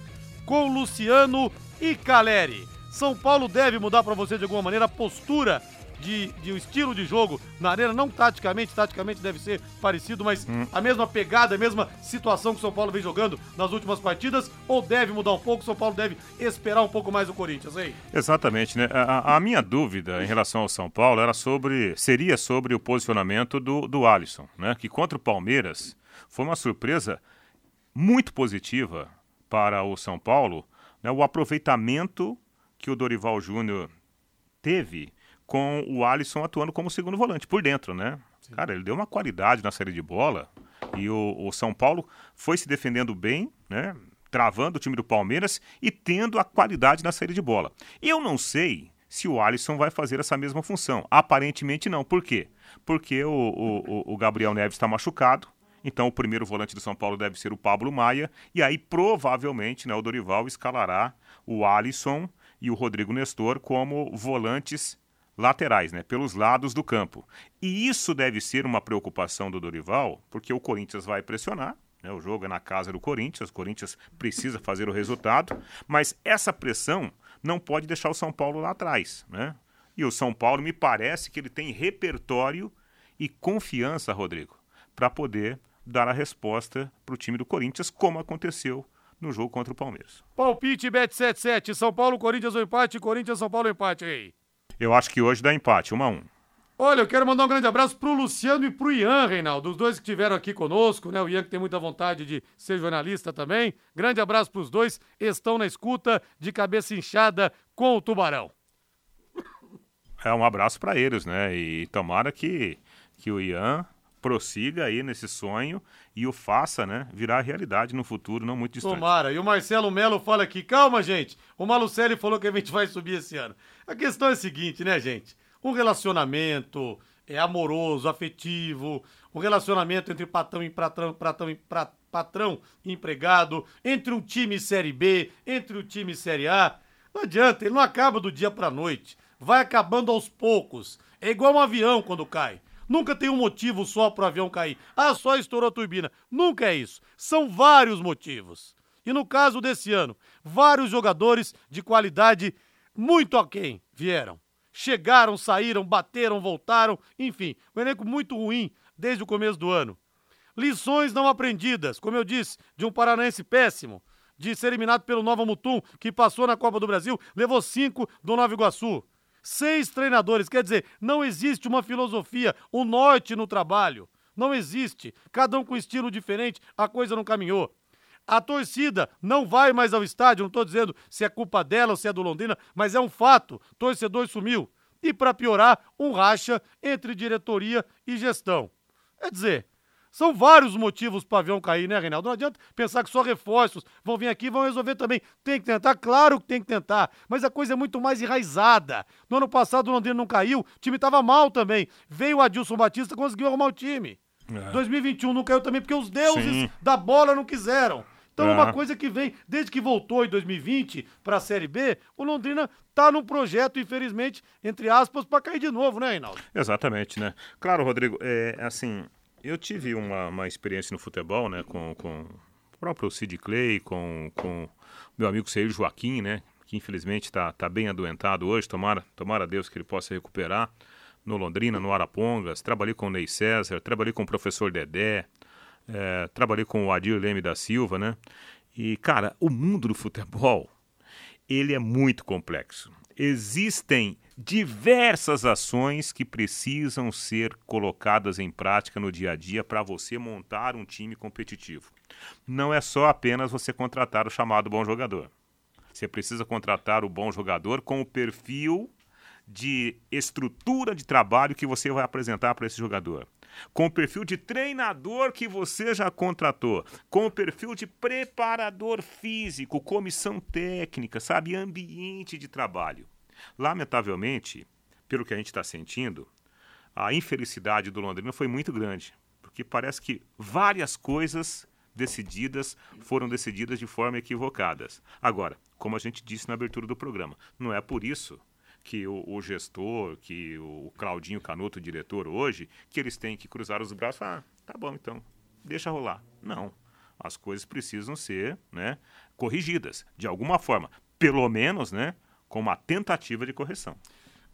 B: com Luciano e Caleri. São Paulo deve mudar para você de alguma maneira a postura de, de um estilo de jogo na arena, não taticamente, taticamente deve ser parecido, mas hum. a mesma pegada, a mesma situação que o São Paulo vem jogando nas últimas partidas, ou deve mudar um pouco, o São Paulo deve esperar um pouco mais o Corinthians, hein?
E: Exatamente, né? A, a minha dúvida em relação ao São Paulo era sobre, seria sobre o posicionamento do, do Alisson, né? Que contra o Palmeiras foi uma surpresa muito positiva para o São Paulo, né? o aproveitamento que o Dorival Júnior teve com o Alisson atuando como segundo volante, por dentro, né? Sim. Cara, ele deu uma qualidade na série de bola e o, o, São Paulo foi se defendendo bem, né? Travando o time do Palmeiras e tendo a qualidade na série de bola. Eu não sei se o Alisson vai fazer essa mesma função. Aparentemente não. Por quê? Porque o, o, o Gabriel Neves está machucado, então o primeiro volante do São Paulo deve ser o Pablo Maia, e aí provavelmente né, o Dorival escalará o Alisson e o Rodrigo Nestor como volantes laterais, né, pelos lados do campo. E isso deve ser uma preocupação do Dorival, porque o Corinthians vai pressionar, né, o jogo é na casa do Corinthians, o Corinthians precisa fazer o resultado, mas essa pressão não pode deixar o São Paulo lá atrás, né? E o São Paulo me parece que ele tem repertório e confiança, Rodrigo, para poder dar a resposta para o time do Corinthians, como aconteceu no jogo contra o Palmeiras.
B: Palpite Bet77, São Paulo, Corinthians, o empate, Corinthians, São Paulo, empate aí.
E: Eu acho que hoje dá empate, 1 um a 1 um.
B: Olha, eu quero mandar um grande abraço pro Luciano e pro Ian, Reinaldo, os dois que estiveram aqui conosco, né? O Ian que tem muita vontade de ser jornalista também. Grande abraço pros dois, estão na escuta de cabeça inchada com o Tubarão.
E: É um abraço para eles, né? E tomara que, que o Ian prossiga aí nesse sonho e o faça, né, virar realidade no futuro, não muito distante.
B: Tomara. E o Marcelo Melo fala aqui, calma, gente. O Malucelli falou que a gente vai subir esse ano. A questão é a seguinte, né, gente? Um relacionamento é amoroso, afetivo, um relacionamento entre patrão e patrão, patrão, e patrão e empregado, entre um time Série B, entre o time Série A. Não adianta, ele não acaba do dia pra noite. Vai acabando aos poucos. É igual um avião quando cai. Nunca tem um motivo só para o avião cair. Ah, só estourou a turbina. Nunca é isso. São vários motivos. E no caso desse ano, vários jogadores de qualidade muito aquém vieram. Chegaram, saíram, bateram, voltaram, enfim, um elenco muito ruim desde o começo do ano. Lições não aprendidas, como eu disse, de um paranaense péssimo, de ser eliminado pelo Nova Mutum, que passou na Copa do Brasil, levou cinco do Nova Iguaçu. Seis treinadores, quer dizer, não existe uma filosofia, um norte no trabalho. Não existe. Cada um com estilo diferente, a coisa não caminhou. A torcida não vai mais ao estádio, não estou dizendo se é culpa dela ou se é do Londrina, mas é um fato. Torcedor sumiu. E para piorar, um racha entre diretoria e gestão. Quer dizer, São vários motivos para o avião cair, né, Reinaldo? Não adianta pensar que só reforços vão vir aqui e vão resolver também. Tem que tentar, claro que tem que tentar, mas a coisa é muito mais enraizada. No ano passado o Londrina não caiu, o time estava mal também. Veio o Adilson Batista, conseguiu arrumar o time.
E: É.
B: 2021 não caiu também porque os deuses
E: Sim.
B: da bola não quiseram. Então é uma coisa que vem, desde que voltou em 2020 para a Série B, o Londrina tá num projeto, infelizmente, entre aspas, para cair de novo, né, Reinaldo?
E: Exatamente, né? Claro, Rodrigo, é assim, eu tive uma, uma experiência no futebol, né, com, com o próprio Sid Clay, com, com meu amigo Seir Joaquim, né, que infelizmente está tá bem adoentado hoje, tomara, tomara a Deus que ele possa recuperar, no Londrina, no Arapongas, trabalhei com o Ney César, trabalhei com o professor Dedé, é, trabalhei com o Adir Leme da Silva, né, e, cara, o mundo do futebol, ele é muito complexo. Existem diversas ações que precisam ser colocadas em prática no dia a dia para você montar um time competitivo. Não é só apenas você contratar o chamado bom jogador. Você precisa contratar o bom jogador com o perfil de estrutura de trabalho que você vai apresentar para esse jogador. Com o perfil de treinador que você já contratou, com o perfil de preparador físico, comissão técnica, sabe, ambiente de trabalho. Lamentavelmente, pelo que a gente está sentindo, a infelicidade do Londrina foi muito grande, porque parece que várias coisas decididas foram decididas de forma equivocadas. Agora, como a gente disse na abertura do programa, não é por isso que o, o gestor, que o Claudinho Canuto, o diretor hoje, que eles têm que cruzar os braços e falar, ah, tá bom então, deixa rolar. Não. As coisas precisam ser né, corrigidas, de alguma forma. Pelo menos, né, com uma tentativa de correção.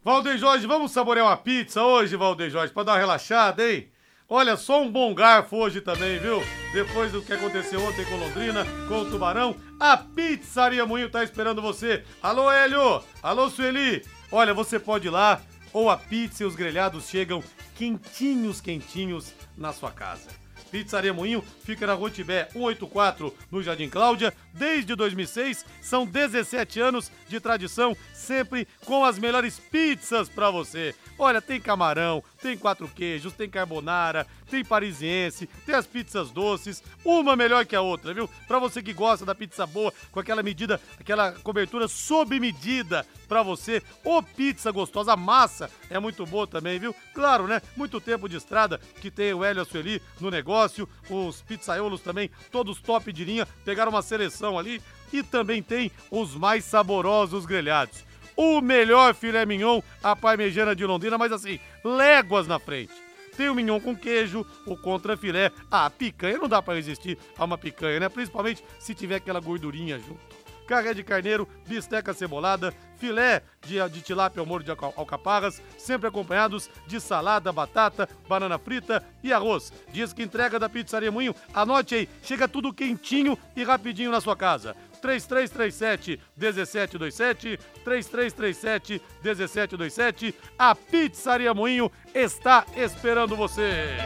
B: Valdeir Jorge, vamos saborear uma pizza hoje, Valdeir Jorge, para dar uma relaxada, hein? Olha, só um bom garfo hoje também, viu? Depois do que aconteceu ontem com Londrina, com o Tubarão, a Pizzaria Moinho tá esperando você. Alô, Hélio! Alô, Sueli! Olha, você pode ir lá, ou a pizza e os grelhados chegam quentinhos, quentinhos na sua casa. Pizzaria Moinho fica na Rua Tibé 184, no Jardim Cláudia. Desde 2006, são 17 anos de tradição, sempre com as melhores pizzas para você. Olha, tem camarão, tem quatro queijos, tem carbonara, tem parisiense, tem as pizzas doces, uma melhor que a outra, viu? Para você que gosta da pizza boa, com aquela medida, aquela cobertura sob medida para você, ou pizza gostosa, a massa é muito boa também, viu? Claro, né? Muito tempo de estrada que tem o Hélio Sueli no negócio, os pizzaiolos também, todos top de linha, pegaram uma seleção ali e também tem os mais saborosos grelhados o melhor filé mignon, a parmegiana de Londrina, mas assim, léguas na frente. Tem o mignon com queijo, o contra filé. Ah, picanha não dá para resistir a uma picanha, né? Principalmente se tiver aquela gordurinha junto. Carré de carneiro, bisteca cebolada, filé de, de tilápia ao molho de alca- alcaparras, sempre acompanhados de salada, batata, banana frita e arroz. Diz que entrega da Pizzaria Moinho. Anote aí, chega tudo quentinho e rapidinho na sua casa. 3337 1727 3337 1727 A Pizzaria Moinho está esperando você.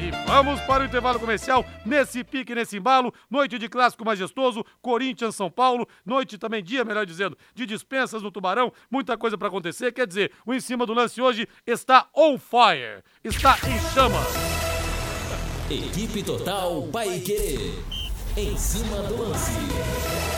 B: E vamos para o intervalo comercial nesse pique, nesse embalo. Noite de clássico majestoso, Corinthians, São Paulo. Noite também, dia, melhor dizendo, de dispensas no Tubarão. Muita coisa para acontecer. Quer dizer, o em cima do lance hoje está on fire, está em chamas.
K: Equipe Total Paiquerê. Em cima do lance.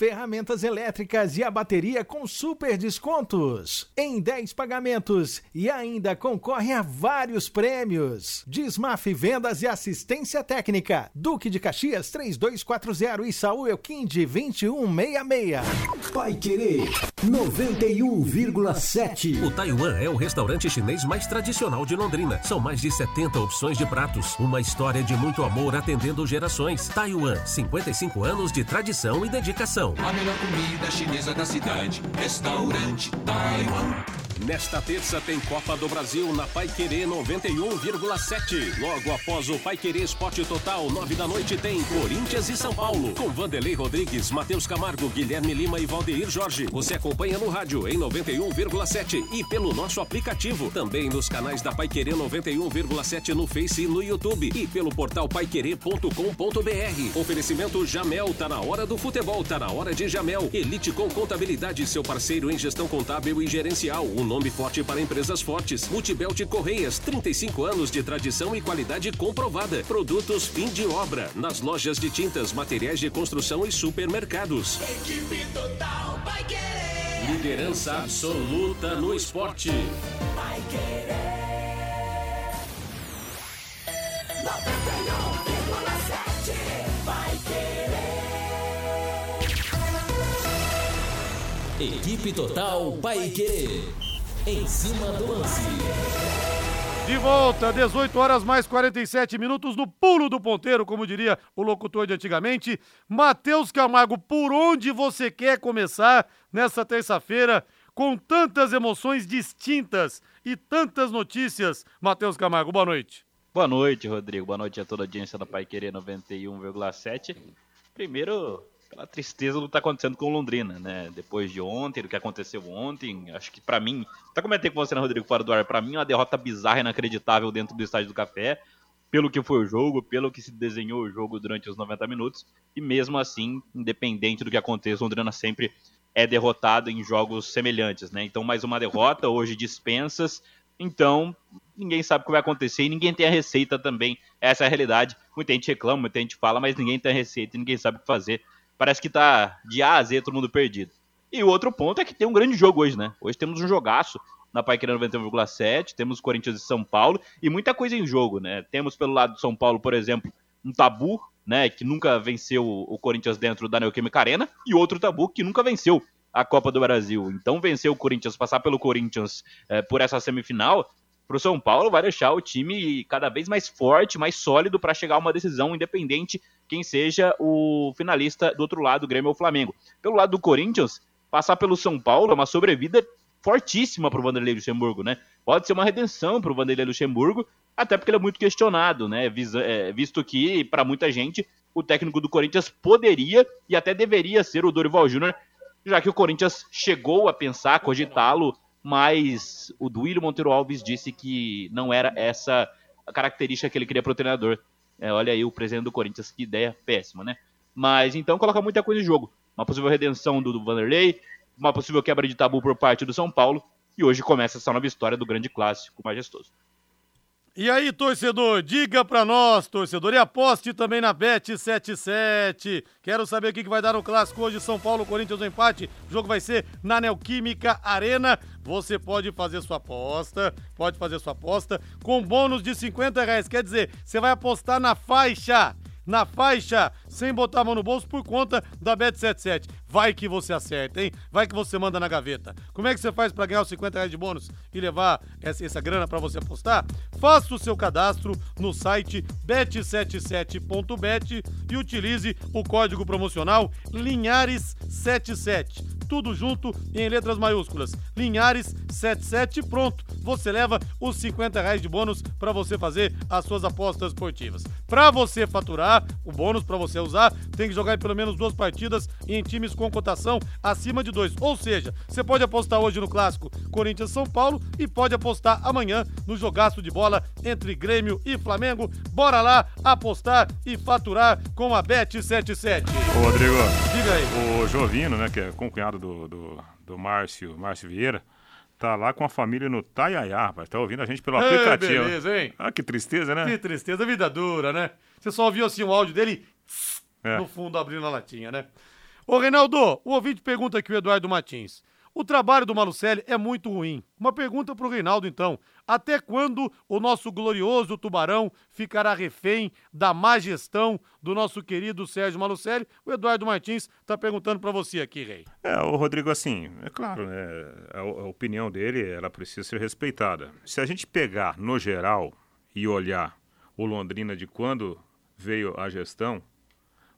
H: Ferramentas elétricas e a bateria com super descontos em 10 pagamentos e ainda concorre a vários prêmios. Desmaf Vendas e Assistência Técnica. Duque de Caxias 3240 e Saúl Elquinde 2166.
J: Pai Querer 91,7.
G: O Taiwan é o restaurante chinês mais tradicional de Londrina. São mais de 70 opções de pratos. Uma história de muito amor atendendo gerações. Taiwan, 55 anos de tradição e dedicação.
C: A melhor comida chinesa da cidade. Restaurante Taiwan.
A: Nesta terça tem Copa do Brasil na Pai Querer 91,7. Logo após o Pai Querer Esporte Total, 9 da noite tem Corinthians e São Paulo. Com Vanderlei Rodrigues, Matheus Camargo, Guilherme Lima e Valdeir Jorge. Você acompanha no rádio em 91,7 e pelo nosso aplicativo. Também nos canais da Pai Querer 91,7 no Face e no YouTube. E pelo portal paiquerer.com.br. Oferecimento Jamel, tá na hora do futebol, tá na hora de Jamel. Elite com Contabilidade, seu parceiro em gestão contábil e gerencial. Um nome forte para empresas fortes. Multibelt Correias, 35 anos de tradição e qualidade comprovada. Produtos fim de obra. Nas lojas de tintas, materiais de construção e supermercados.
C: Equipe total vai querer.
A: Liderança absoluta no esporte.
C: Vai querer. 91,7
K: Equipe Total Paique. Em cima do lance.
B: De volta, 18 horas mais 47 minutos no pulo do ponteiro, como diria o locutor de antigamente. Matheus Camargo, por onde você quer começar nessa terça-feira com tantas emoções distintas e tantas notícias? Matheus Camargo, boa noite.
L: Boa noite, Rodrigo. Boa noite a toda a audiência da Pai Querer 91,7. Primeiro, pela tristeza do que está acontecendo com Londrina, né? Depois de ontem, do que aconteceu ontem, acho que para mim, até comentei com você, né, Rodrigo, fora do ar, para mim uma derrota bizarra e inacreditável dentro do Estádio do Café, pelo que foi o jogo, pelo que se desenhou o jogo durante os 90 minutos, e mesmo assim, independente do que aconteça, Londrina sempre é derrotado em jogos semelhantes, né? Então, mais uma derrota, hoje dispensas, então, ninguém sabe o que vai acontecer e ninguém tem a receita também. Essa é a realidade. Muita gente reclama, muita gente fala, mas ninguém tem a receita ninguém sabe o que fazer. Parece que tá de A a Z todo mundo perdido. E o outro ponto é que tem um grande jogo hoje, né? Hoje temos um jogaço na Paiqueira 91,7, temos Corinthians e São Paulo e muita coisa em jogo, né? Temos pelo lado do São Paulo, por exemplo, um tabu, né, que nunca venceu o Corinthians dentro da Neoquímica Arena e outro tabu que nunca venceu a Copa do Brasil. Então, vencer o Corinthians, passar pelo Corinthians é, por essa semifinal, para o São Paulo vai deixar o time cada vez mais forte, mais sólido para chegar a uma decisão independente quem seja o finalista do outro lado, Grêmio ou Flamengo. Pelo lado do Corinthians, passar pelo São Paulo é uma sobrevida fortíssima para o Vanderlei Luxemburgo, né? Pode ser uma redenção para o Vanderlei Luxemburgo, até porque ele é muito questionado, né? Visto que, para muita gente, o técnico do Corinthians poderia e até deveria ser o Dorival Júnior, já que o Corinthians chegou a pensar, cogitá-lo, mas o Duílio Monteiro Alves disse que não era essa a característica que ele queria para o treinador. É, olha aí o presidente do Corinthians, que ideia péssima, né? Mas então coloca muita coisa em jogo. Uma possível redenção do, do Vanderlei, uma possível quebra de tabu por parte do São Paulo, e hoje começa essa nova história do grande clássico majestoso.
B: E aí, torcedor, diga pra nós, torcedor, e aposte também na Bet77. Quero saber o que vai dar no clássico hoje, São Paulo, Corinthians, o empate. O jogo vai ser na Neoquímica Arena. Você pode fazer sua aposta, pode fazer sua aposta com bônus de 50 reais. Quer dizer, você vai apostar na faixa na faixa, sem botar a mão no bolso por conta da Bet77. Vai que você acerta, hein? Vai que você manda na gaveta. Como é que você faz para ganhar os 50 reais de bônus e levar essa, essa grana para você apostar? Faça o seu cadastro no site bet77.bet e utilize o código promocional Linhares77. Tudo junto em letras maiúsculas. Linhares77, pronto. Você leva os 50 reais de bônus para você fazer as suas apostas esportivas. Para você faturar, o bônus para você usar, tem que jogar pelo menos duas partidas em times com cotação acima de dois. Ou seja, você pode apostar hoje no clássico Corinthians-São Paulo e pode apostar amanhã no jogaço de bola entre Grêmio e Flamengo. Bora lá apostar e faturar com a Bet77.
E: Ô, Rodrigo.
B: Diga aí.
E: O Jovino, né, que é concunhado do, do, do Márcio, Márcio Vieira, tá lá com a família no Taiaiá, rapaz. Tá ouvindo a gente pelo aplicativo.
B: beleza, hein?
E: Ah, que tristeza, né?
B: Que tristeza, vida dura, né? Você só ouviu assim o áudio dele
E: É.
B: no fundo abrindo a latinha, né? Ô, Reinaldo, o ouvinte pergunta aqui o Eduardo Martins. O trabalho do Malucelli é muito ruim. Uma pergunta pro Reinaldo, então. Até quando o nosso glorioso Tubarão ficará refém da má gestão do nosso querido Sérgio Malucelli? O Eduardo Martins tá perguntando pra você aqui, Rei.
E: É, o Rodrigo, assim, é claro, né? A, a opinião dele, ela precisa ser respeitada. Se a gente pegar no geral e olhar o Londrina de quando veio a gestão,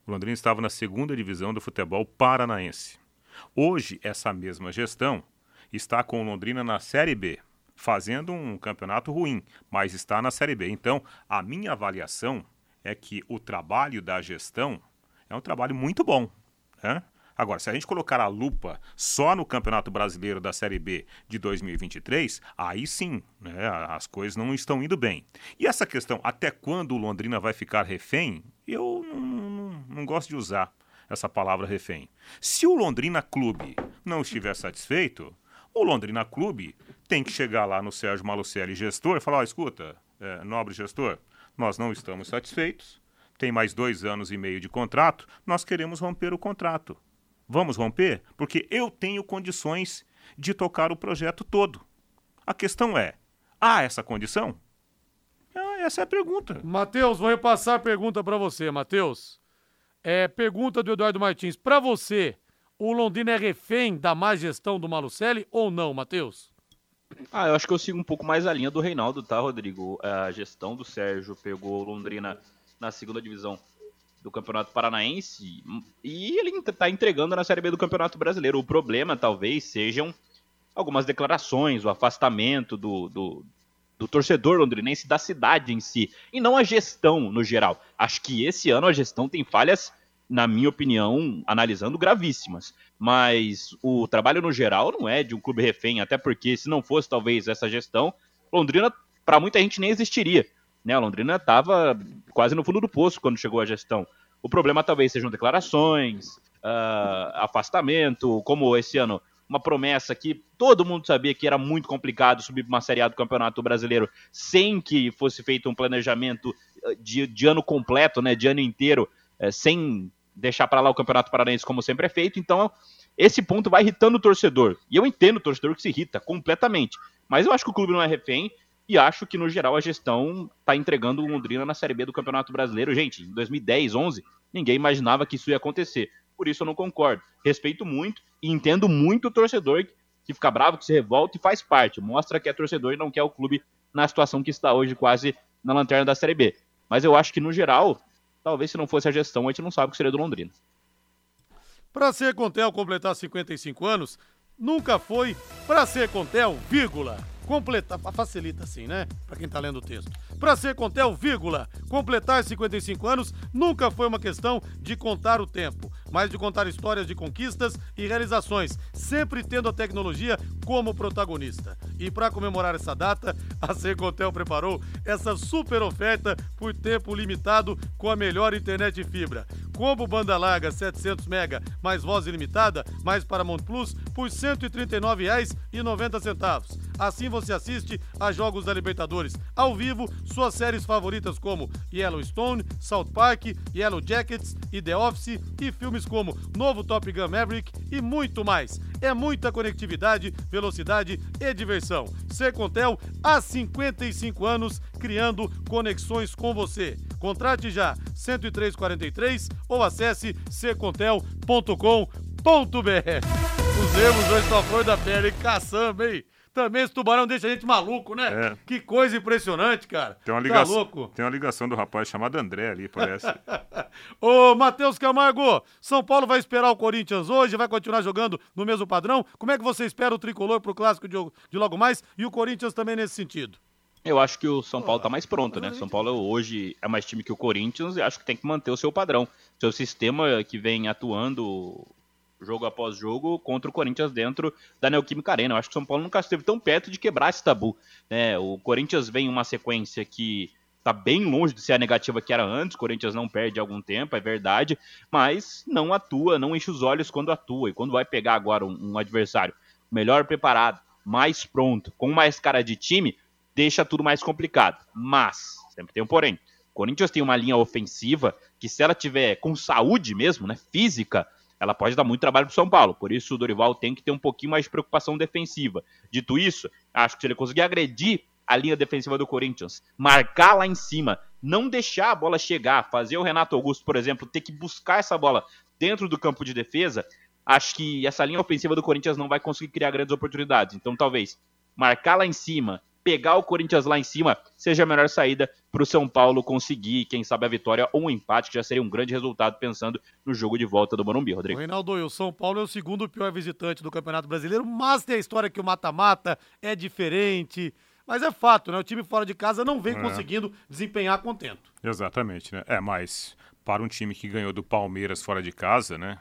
E: o Londrina estava na segunda divisão do futebol paranaense. Hoje, essa mesma gestão está com o Londrina na Série B, fazendo um campeonato ruim, mas está na Série B. Então, a minha avaliação é que o trabalho da gestão é um trabalho muito bom. Né? Agora, se a gente colocar a lupa só no Campeonato Brasileiro da Série B de 2023, aí sim, né, as coisas não estão indo bem. E essa questão, até quando o Londrina vai ficar refém, eu não, não, não gosto de usar essa palavra refém. Se o Londrina Clube não estiver satisfeito, o Londrina Clube tem que chegar lá no Sérgio Malucelli, gestor, e falar: oh, escuta, é, nobre gestor, nós não estamos satisfeitos, tem mais dois anos e meio de contrato, nós queremos romper o contrato. Vamos romper? Porque eu tenho condições de tocar o projeto todo. A questão é: há essa condição? Essa é a pergunta.
B: Matheus, vou repassar a pergunta para você, Matheus. É, pergunta do Eduardo Martins. Para você, o Londrina é refém da má gestão do Malucelli ou não, Matheus?
L: Ah, eu acho que eu sigo um pouco mais a linha do Reinaldo, tá, Rodrigo? A gestão do Sérgio pegou o Londrina na segunda divisão do Campeonato Paranaense e ele está entregando na Série B do Campeonato Brasileiro. O problema talvez sejam algumas declarações, o afastamento do, do, do, torcedor londrinense da cidade em si, e não a gestão no geral. Acho que esse ano a gestão tem falhas, na minha opinião, analisando gravíssimas. Mas o trabalho no geral não é de um clube refém, até porque se não fosse talvez essa gestão, Londrina, para muita gente, nem existiria. Né? A Londrina estava quase no fundo do poço quando chegou a gestão. O problema talvez sejam declarações, uh, afastamento, como esse ano uma promessa que todo mundo sabia que era muito complicado subir para uma Série A do Campeonato Brasileiro sem que fosse feito um planejamento ah, de, de ano completo, né, de ano inteiro, eh, sem deixar para lá o Campeonato Paranaense como sempre é feito. Então, esse ponto vai irritando o torcedor. E eu entendo o torcedor que se irrita completamente. Mas eu acho que o clube não é refém. E acho que, no geral, a gestão está entregando o Londrina na Série B do Campeonato Brasileiro. Gente, em 2010, 11, ninguém imaginava que isso ia acontecer. Por isso eu não concordo. Respeito muito e entendo muito o torcedor que fica bravo, que se revolta e faz parte. Mostra que é torcedor e não quer o clube na situação que está hoje, quase na lanterna da Série B. Mas eu acho que, no geral, talvez se não fosse a gestão, a gente não sabe o que seria do Londrina.
B: Para ser Contel completar 55 anos, nunca foi para ser Contel, vírgula completar, facilita assim, né? Para quem tá lendo o texto. Para ser Contel, vírgula, completar 55 anos nunca foi uma questão de contar o tempo, mas de contar histórias de conquistas e realizações, sempre tendo a tecnologia como protagonista. E para comemorar essa data, a Secontel preparou essa super oferta por tempo limitado com a melhor internet fibra. Combo banda larga 700 mega mais voz ilimitada mais Paramount Plus por R$ 139,90. Assim você assiste a jogos da Libertadores ao vivo, suas séries favoritas como Yellowstone, South Park, Yellow Jackets e The Office e filmes como Novo Top Gun Maverick e muito mais. É muita conectividade, velocidade e diversão. Secontel há 55 anos criando conexões com você. Contrate já 10343 ou acesse secontel.com.br. Os erros hoje só foi da pele caçamba, hein? Também esse tubarão deixa a gente maluco, né? É. Que coisa impressionante, cara.
E: Tem uma, ligação, tá louco? tem uma ligação do rapaz chamado André ali, parece.
B: Ô, Matheus Camargo, São Paulo vai esperar o Corinthians hoje, vai continuar jogando no mesmo padrão? Como é que você espera o tricolor pro clássico de, de logo mais e o Corinthians também nesse sentido?
L: Eu acho que o São Paulo está mais pronto, né? São Paulo hoje é mais time que o Corinthians e acho que tem que manter o seu padrão. Seu sistema que vem atuando jogo após jogo contra o Corinthians dentro da Neoquímica Arena. Eu acho que o São Paulo nunca esteve tão perto de quebrar esse tabu. Né? O Corinthians vem em uma sequência que está bem longe de ser a negativa que era antes. O Corinthians não perde algum tempo, é verdade, mas não atua, não enche os olhos quando atua. E quando vai pegar agora um, um adversário melhor preparado, mais pronto, com mais cara de time, deixa tudo mais complicado. Mas, sempre tem um porém. O Corinthians tem uma linha ofensiva que, se ela tiver com saúde mesmo, né, física, ela pode dar muito trabalho para São Paulo. Por isso, o Dorival tem que ter um pouquinho mais de preocupação defensiva. Dito isso, acho que se ele conseguir agredir a linha defensiva do Corinthians, marcar lá em cima, não deixar a bola chegar, fazer o Renato Augusto, por exemplo, ter que buscar essa bola dentro do campo de defesa, acho que essa linha ofensiva do Corinthians não vai conseguir criar grandes oportunidades. Então, talvez marcar lá em cima, pegar o Corinthians lá em cima seja a melhor saída para o São Paulo conseguir, quem sabe, a vitória ou um empate, que já seria um grande resultado pensando no jogo de volta do Morumbi, Rodrigo.
B: Reinaldo, o São Paulo é o segundo pior visitante do Campeonato Brasileiro, mas tem a história que o mata-mata é diferente. Mas é fato, né? O time fora de casa não vem é. conseguindo desempenhar contento.
E: Exatamente, né? É, mas para um time que ganhou do Palmeiras fora de casa, né?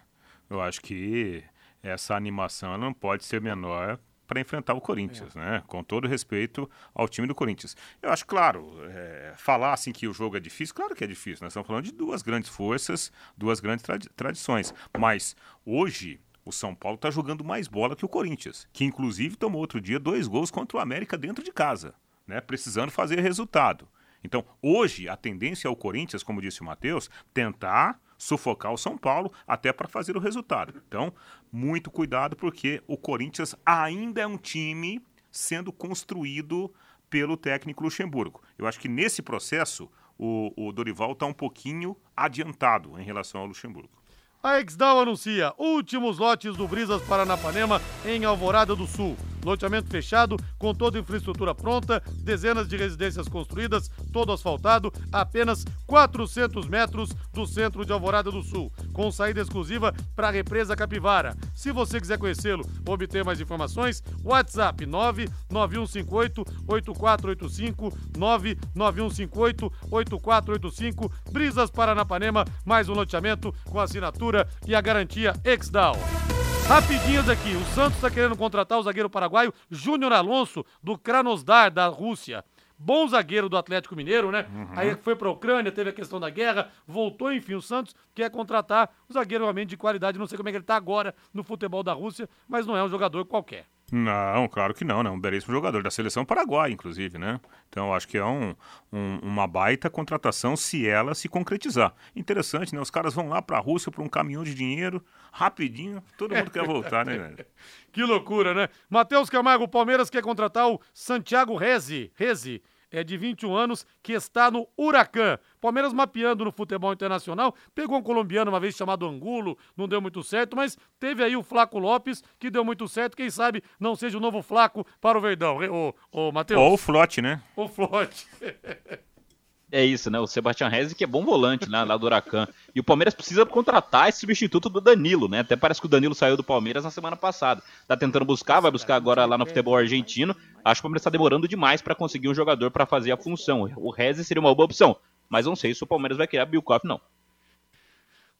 E: Eu acho que essa animação não pode ser menor para enfrentar o Corinthians, é. né? Com todo respeito ao time do Corinthians. Eu acho, claro, é, falar assim que o jogo é difícil, claro que é difícil. Nós estamos falando de duas grandes forças, duas grandes tradi tradições. Mas hoje o São Paulo está jogando mais bola que o Corinthians, que inclusive tomou outro dia dois gols contra o América dentro de casa, né? Precisando fazer resultado. Então, hoje, a tendência é o Corinthians, como disse o Matheus, tentar sufocar o São Paulo até para fazer o resultado. Então, muito cuidado, porque o Corinthians ainda é um time sendo construído pelo técnico Luxemburgo. Eu acho que nesse processo o, o Dorival está um pouquinho adiantado em relação ao Luxemburgo.
B: A Exdal anuncia últimos lotes do Brisas Paranapanema em Alvorada do Sul. Loteamento fechado, com toda a infraestrutura pronta, dezenas de residências construídas, todo asfaltado, apenas 400 metros do centro de Alvorada do Sul, com saída exclusiva para a represa Capivara. Se você quiser conhecê-lo ou obter mais informações, WhatsApp 99158-8485, 99158-8485, Brisas Paranapanema, mais um loteamento com assinatura e a garantia Exdal. Rapidinhas aqui, o Santos está querendo contratar o zagueiro paraguaio Júnior Alonso, do Krasnodar, da Rússia. Bom zagueiro do Atlético Mineiro, né? Uhum. Aí foi para a Ucrânia, teve a questão da guerra, voltou, enfim, o Santos quer contratar um zagueiro realmente de qualidade. Não sei como é que ele está agora no futebol da Rússia, mas não é um jogador qualquer.
E: Não, claro que não, né? Um belíssimo jogador da seleção paraguaia, inclusive, né? Então acho que é um, um, uma baita contratação se ela se concretizar. Interessante, né? Os caras vão lá para a Rússia para um caminhão de dinheiro, rapidinho, todo mundo quer voltar, né, velho?
B: Que loucura, né? Matheus Camargo, Palmeiras quer contratar o Santiago Rezi, Rezi é de 21 anos, que está no Huracan. Palmeiras mapeando no futebol internacional, pegou um colombiano uma vez chamado Angulo, não deu muito certo, mas teve aí o Flaco Lopes, que deu muito certo, quem sabe não seja o novo Flaco para o Verdão. Ô, ô Matheus.
E: Ou o Flote, né?
B: O Flote.
L: É isso, né? O Sebastião Rezi, que é bom volante né? lá do Huracan. E o Palmeiras precisa contratar esse substituto do Danilo, né? Até parece que o Danilo saiu do Palmeiras na semana passada. Tá tentando buscar, vai buscar agora lá no futebol argentino. Acho que o Palmeiras está demorando demais para conseguir um jogador para fazer a função. O Rezi seria uma boa opção, mas não sei se o Palmeiras vai criar Bilkoff, não.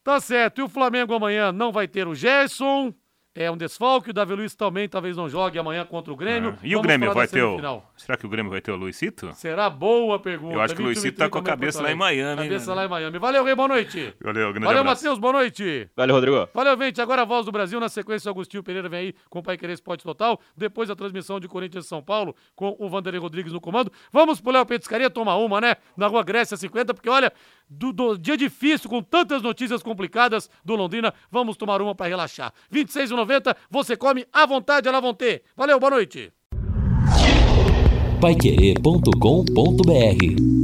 B: Tá certo. E o Flamengo amanhã não vai ter o Gerson, é um desfalque. O Davi Luiz também talvez não jogue amanhã contra o Grêmio.
E: Ah, e Vamos o Grêmio vai ter o. Será que o Grêmio vai ter o Luizito?
B: Será boa pergunta.
E: Eu acho que o Luizito tá com a cabeça lá em Miami.
B: Cabeça lá em Miami. Valeu, Rei, boa noite.
E: Valeu, grande
B: Valeu, Matheus, boa noite.
L: Valeu, Rodrigo.
B: Valeu, gente. Agora a voz do Brasil. Na sequência, o Agostinho Pereira vem aí com o Pai Querer Esporte Total. Depois a transmissão de Corinthians e São Paulo com o Vanderlei Rodrigues no comando. Vamos pro Léo Petiscaria tomar uma, né? Na rua Grécia 50, porque olha, do, do, dia difícil, com tantas notícias complicadas do Londrina, vamos tomar uma para relaxar. 26,90, você come à vontade, à vontade. Valeu, boa noite.
K: Paiquerê.com.br